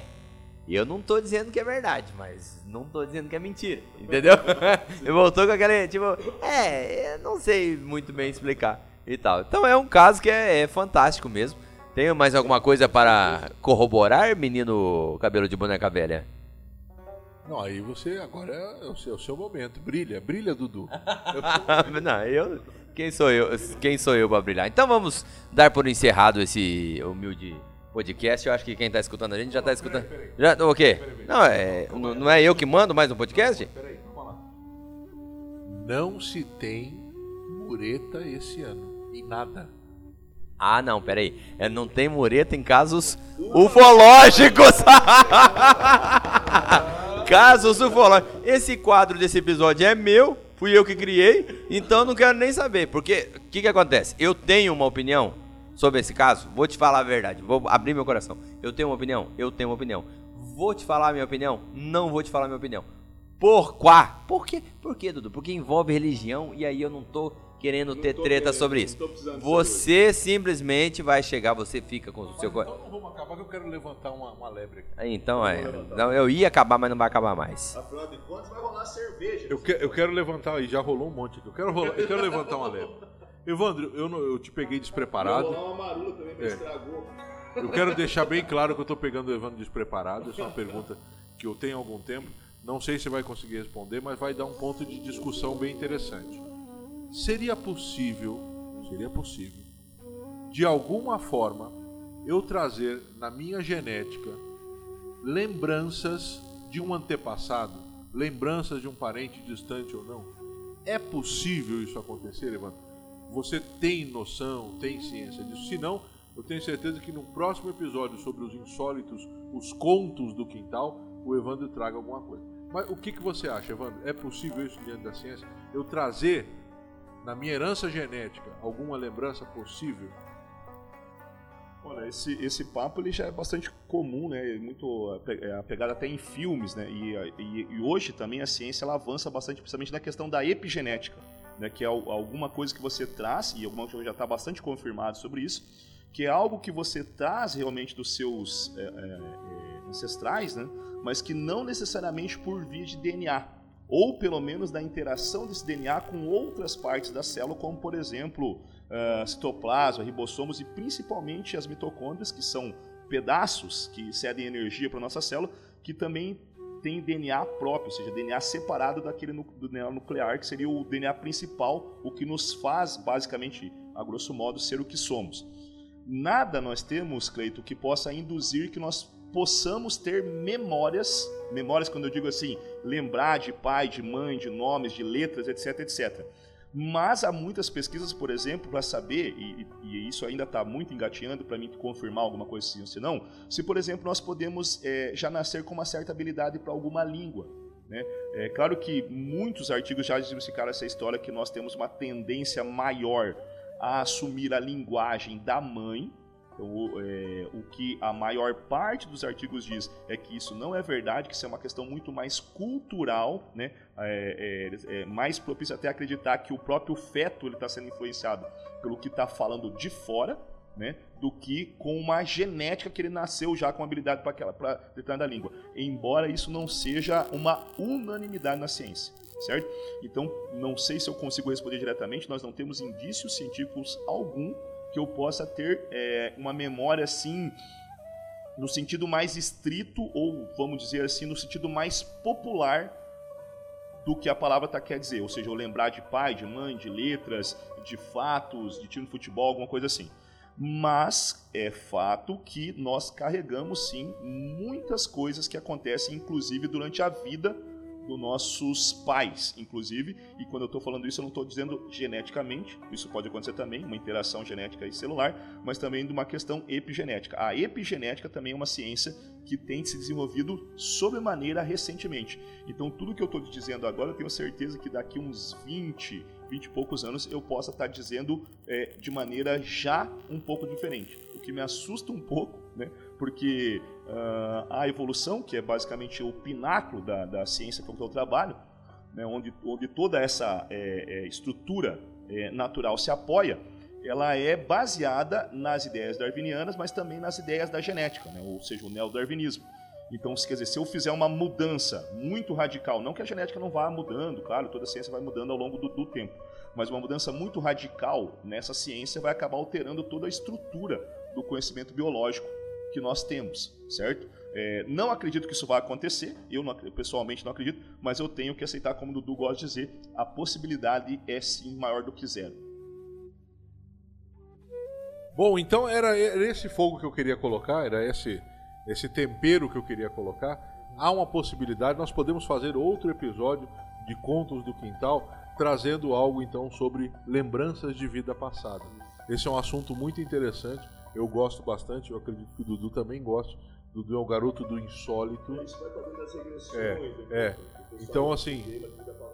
eu não tô dizendo que é verdade, mas não tô dizendo que é mentira, entendeu? Ele voltou com aquele, tipo, é, eu não sei muito bem explicar e tal. Então é um caso que é, é fantástico mesmo. Tem mais alguma coisa para corroborar, menino cabelo de boneca velha? Não, aí você agora é o seu, é o seu momento. Brilha, brilha, Dudu. não, eu. Quem sou eu? Quem sou eu pra brilhar? Então vamos dar por encerrado esse humilde podcast. Eu acho que quem tá escutando a gente já tá escutando. Já, o quê? Não, é, não não é eu que mando mais no podcast? Não se tem mureta esse ano. Em nada. Ah, não, peraí. É, não tem mureta em casos ufológicos. casos ufológicos. Esse quadro desse episódio é meu, fui eu que criei, então não quero nem saber. Porque o que, que acontece? Eu tenho uma opinião sobre esse caso, vou te falar a verdade, vou abrir meu coração. Eu tenho uma opinião? Eu tenho uma opinião. Vou te falar a minha opinião? Não vou te falar a minha opinião. Por quê? Por quê, Dudu? Porque envolve religião e aí eu não tô querendo ter treta querendo, sobre isso. Você simplesmente vai chegar, você fica com o seu. Então não vamos acabar que eu quero levantar uma, uma lebre aqui. Aí, Então é. Não, eu ia acabar, mas não vai acabar mais. Afinal de contas, vai rolar cerveja. Eu, que- eu quero levantar aí, já rolou um monte aqui. Eu quero, rolar- eu quero levantar uma lebre. Evandro, eu, não- eu te peguei despreparado. rolar uma marula também, que É. estragou. Eu quero deixar bem claro que eu tô pegando o Evandro despreparado. Essa é uma pergunta que eu tenho há algum tempo. Não sei se vai conseguir responder, mas vai dar um ponto de discussão bem interessante. Seria possível, seria possível, de alguma forma, eu trazer na minha genética lembranças de um antepassado, lembranças de um parente distante ou não? É possível isso acontecer, Evandro? Você tem noção, tem ciência disso? Se não, eu tenho certeza que no próximo episódio sobre os insólitos, os contos do quintal, o Evandro traga alguma coisa. Mas o que, que você acha, Evandro? É possível isso diante da ciência? Eu trazer na minha herança genética alguma lembrança possível? Olha, esse, esse papo ele já é bastante comum, né? É Muito é, apegado até em filmes, né? E, e, e hoje também a ciência ela avança bastante, principalmente na questão da epigenética, né? Que é al- alguma coisa que você traz, e alguma coisa já está bastante confirmado sobre isso, que é algo que você traz realmente dos seus é, é, é, ancestrais, né? Mas que não necessariamente por via de DNA. Ou pelo menos da interação desse DNA com outras partes da célula, como por exemplo ah, citoplasma, ribossomos e principalmente as mitocôndrias, que são pedaços que cedem energia para nossa célula, que também tem DNA próprio, ou seja, DNA separado daquele do DNA nuclear, que seria o DNA principal, o que nos faz, basicamente, a grosso modo, ser o que somos. Nada nós temos, Cleito, que possa induzir que nós possamos ter memórias, memórias quando eu digo assim, lembrar de pai, de mãe, de nomes, de letras, etc, etc. Mas há muitas pesquisas, por exemplo, para saber, e, e isso ainda está muito engateando para mim confirmar alguma coisa assim, se não, se, por exemplo, nós podemos eh, já nascer com uma certa habilidade para alguma língua. Né? É claro que muitos artigos já desmistificaram essa história que nós temos uma tendência maior a assumir a linguagem da mãe. O, é, o que a maior parte dos artigos diz é que isso não é verdade, que isso é uma questão muito mais cultural, né? É, é, é mais propício até acreditar que o próprio feto está sendo influenciado pelo que está falando de fora, né? Do que com uma genética que ele nasceu já com habilidade para aquela para determinada língua. Embora isso não seja uma unanimidade na ciência, certo? Então, não sei se eu consigo responder diretamente. Nós não temos indícios científicos algum que eu possa ter é, uma memória assim no sentido mais estrito ou vamos dizer assim no sentido mais popular do que a palavra tá quer dizer, ou seja, eu lembrar de pai, de mãe, de letras, de fatos, de time de futebol, alguma coisa assim. Mas é fato que nós carregamos sim muitas coisas que acontecem, inclusive durante a vida dos nossos pais, inclusive. E quando eu estou falando isso, eu não estou dizendo geneticamente, isso pode acontecer também, uma interação genética e celular, mas também de uma questão epigenética. A epigenética também é uma ciência que tem se desenvolvido sobremaneira recentemente. Então, tudo que eu estou dizendo agora, eu tenho certeza que daqui uns 20, 20 e poucos anos, eu possa estar dizendo é, de maneira já um pouco diferente. O que me assusta um pouco, né? Porque uh, a evolução, que é basicamente o pináculo da, da ciência com que eu trabalho, né? onde, onde toda essa é, é, estrutura é, natural se apoia, ela é baseada nas ideias darwinianas, mas também nas ideias da genética, né? ou seja, o neodarwinismo. Então, se, quer dizer, se eu fizer uma mudança muito radical, não que a genética não vá mudando, claro, toda a ciência vai mudando ao longo do, do tempo, mas uma mudança muito radical nessa ciência vai acabar alterando toda a estrutura do conhecimento biológico que nós temos, certo? É, não acredito que isso vai acontecer, eu, não, pessoalmente não acredito, mas eu tenho que aceitar, como o Dudu gosta de dizer, a possibilidade é sim maior do que zero. Bom, então era, era esse fogo que eu queria colocar, era esse, esse tempero que eu queria colocar. Há uma possibilidade, nós podemos fazer outro episódio de Contos do Quintal, trazendo algo então sobre lembranças de vida passada. Esse é um assunto muito interessante, eu gosto bastante, eu acredito que o Dudu também gosta. O Dudu é o garoto do insólito. Isso vai fazendo as regressões. É, é. Então, assim,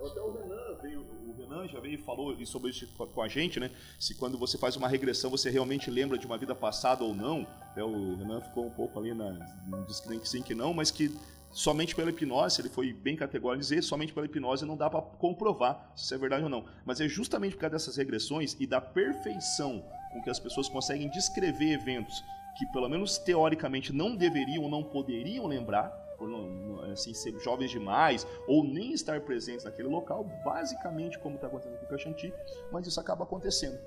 Até o Renan, veio, o Renan já veio e falou sobre isso com a gente, né? Se quando você faz uma regressão você realmente lembra de uma vida passada ou não. Né? O Renan ficou um pouco ali na. Não disse que nem que sim que não, mas que somente pela hipnose, ele foi bem categórico dizer, somente pela hipnose não dá para comprovar se isso é verdade ou não. Mas é justamente por causa dessas regressões e da perfeição com que as pessoas conseguem descrever eventos que, pelo menos teoricamente, não deveriam ou não poderiam lembrar, por assim, ser jovens demais ou nem estar presentes naquele local, basicamente como está acontecendo com o Caxanti, mas isso acaba acontecendo.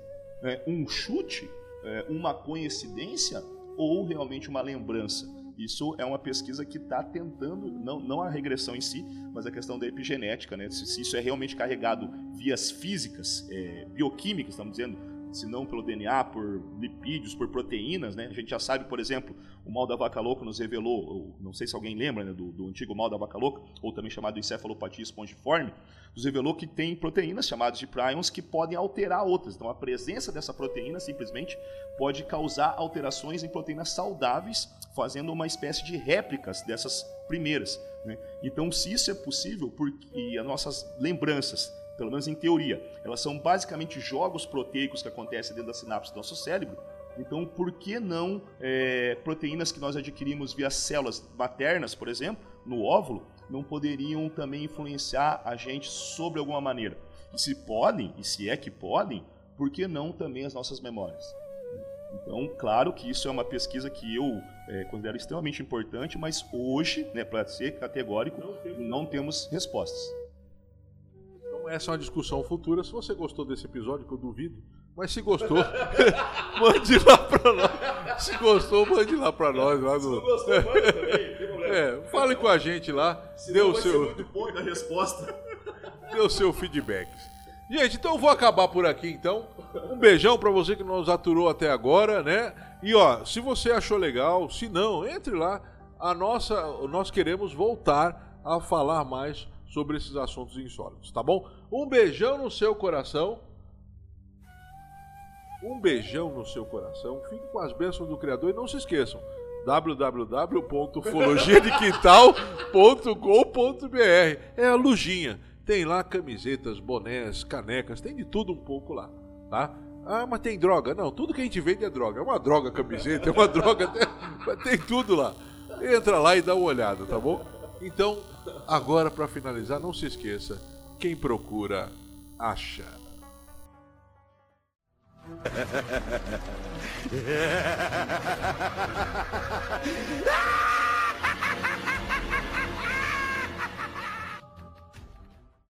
É, um chute, é, uma coincidência ou realmente uma lembrança? Isso é uma pesquisa que está tentando, não, não a regressão em si, mas a questão da epigenética, né? se, se isso é realmente carregado vias físicas, é, bioquímicas, estamos dizendo, se não pelo DNA, por lipídios, por proteínas, né? A gente já sabe, por exemplo, o mal da vaca louca nos revelou, não sei se alguém lembra né, do, do, antigo mal da vaca louca, ou também chamado encefalopatia espongiforme, nos revelou que tem proteínas chamadas de prions que podem alterar outras. Então, a presença dessa proteína simplesmente pode causar alterações em proteínas saudáveis, fazendo uma espécie de réplicas dessas primeiras. Né? Então, se isso é possível, porque as nossas lembranças pelo menos em teoria. Elas são basicamente jogos proteicos que acontecem dentro da sinapse do nosso cérebro. Então, por que não é, proteínas que nós adquirimos via células maternas, por exemplo, no óvulo, não poderiam também influenciar a gente sobre alguma maneira? E se podem, e se é que podem, por que não também as nossas memórias? Então, claro que isso é uma pesquisa que eu é, considero extremamente importante, mas hoje, né, para ser categórico, não temos respostas essa é uma discussão futura. Se você gostou desse episódio, que eu duvido, mas se gostou, mande lá pra nós. Se gostou, mande lá pra nós. Lá no... Se não gostou, manda também, tem problema. É, fale com a gente lá. Se dê o seu. muito pouca resposta. O seu feedback. Gente, então eu vou acabar por aqui então. Um beijão para você que nos aturou até agora, né? E ó, se você achou legal, se não, entre lá. A nossa, nós queremos voltar a falar mais sobre esses assuntos insólitos, tá bom? Um beijão no seu coração. Um beijão no seu coração. Fique com as bênçãos do Criador e não se esqueçam www.ufologiadequintal.com.br É a lojinha. Tem lá camisetas, bonés, canecas, tem de tudo um pouco lá, tá? Ah, mas tem droga? Não, tudo que a gente vende é droga. É uma droga camiseta, é uma droga, tem, tem tudo lá. Entra lá e dá uma olhada, tá bom? Então, agora para finalizar, não se esqueça, quem procura, acha.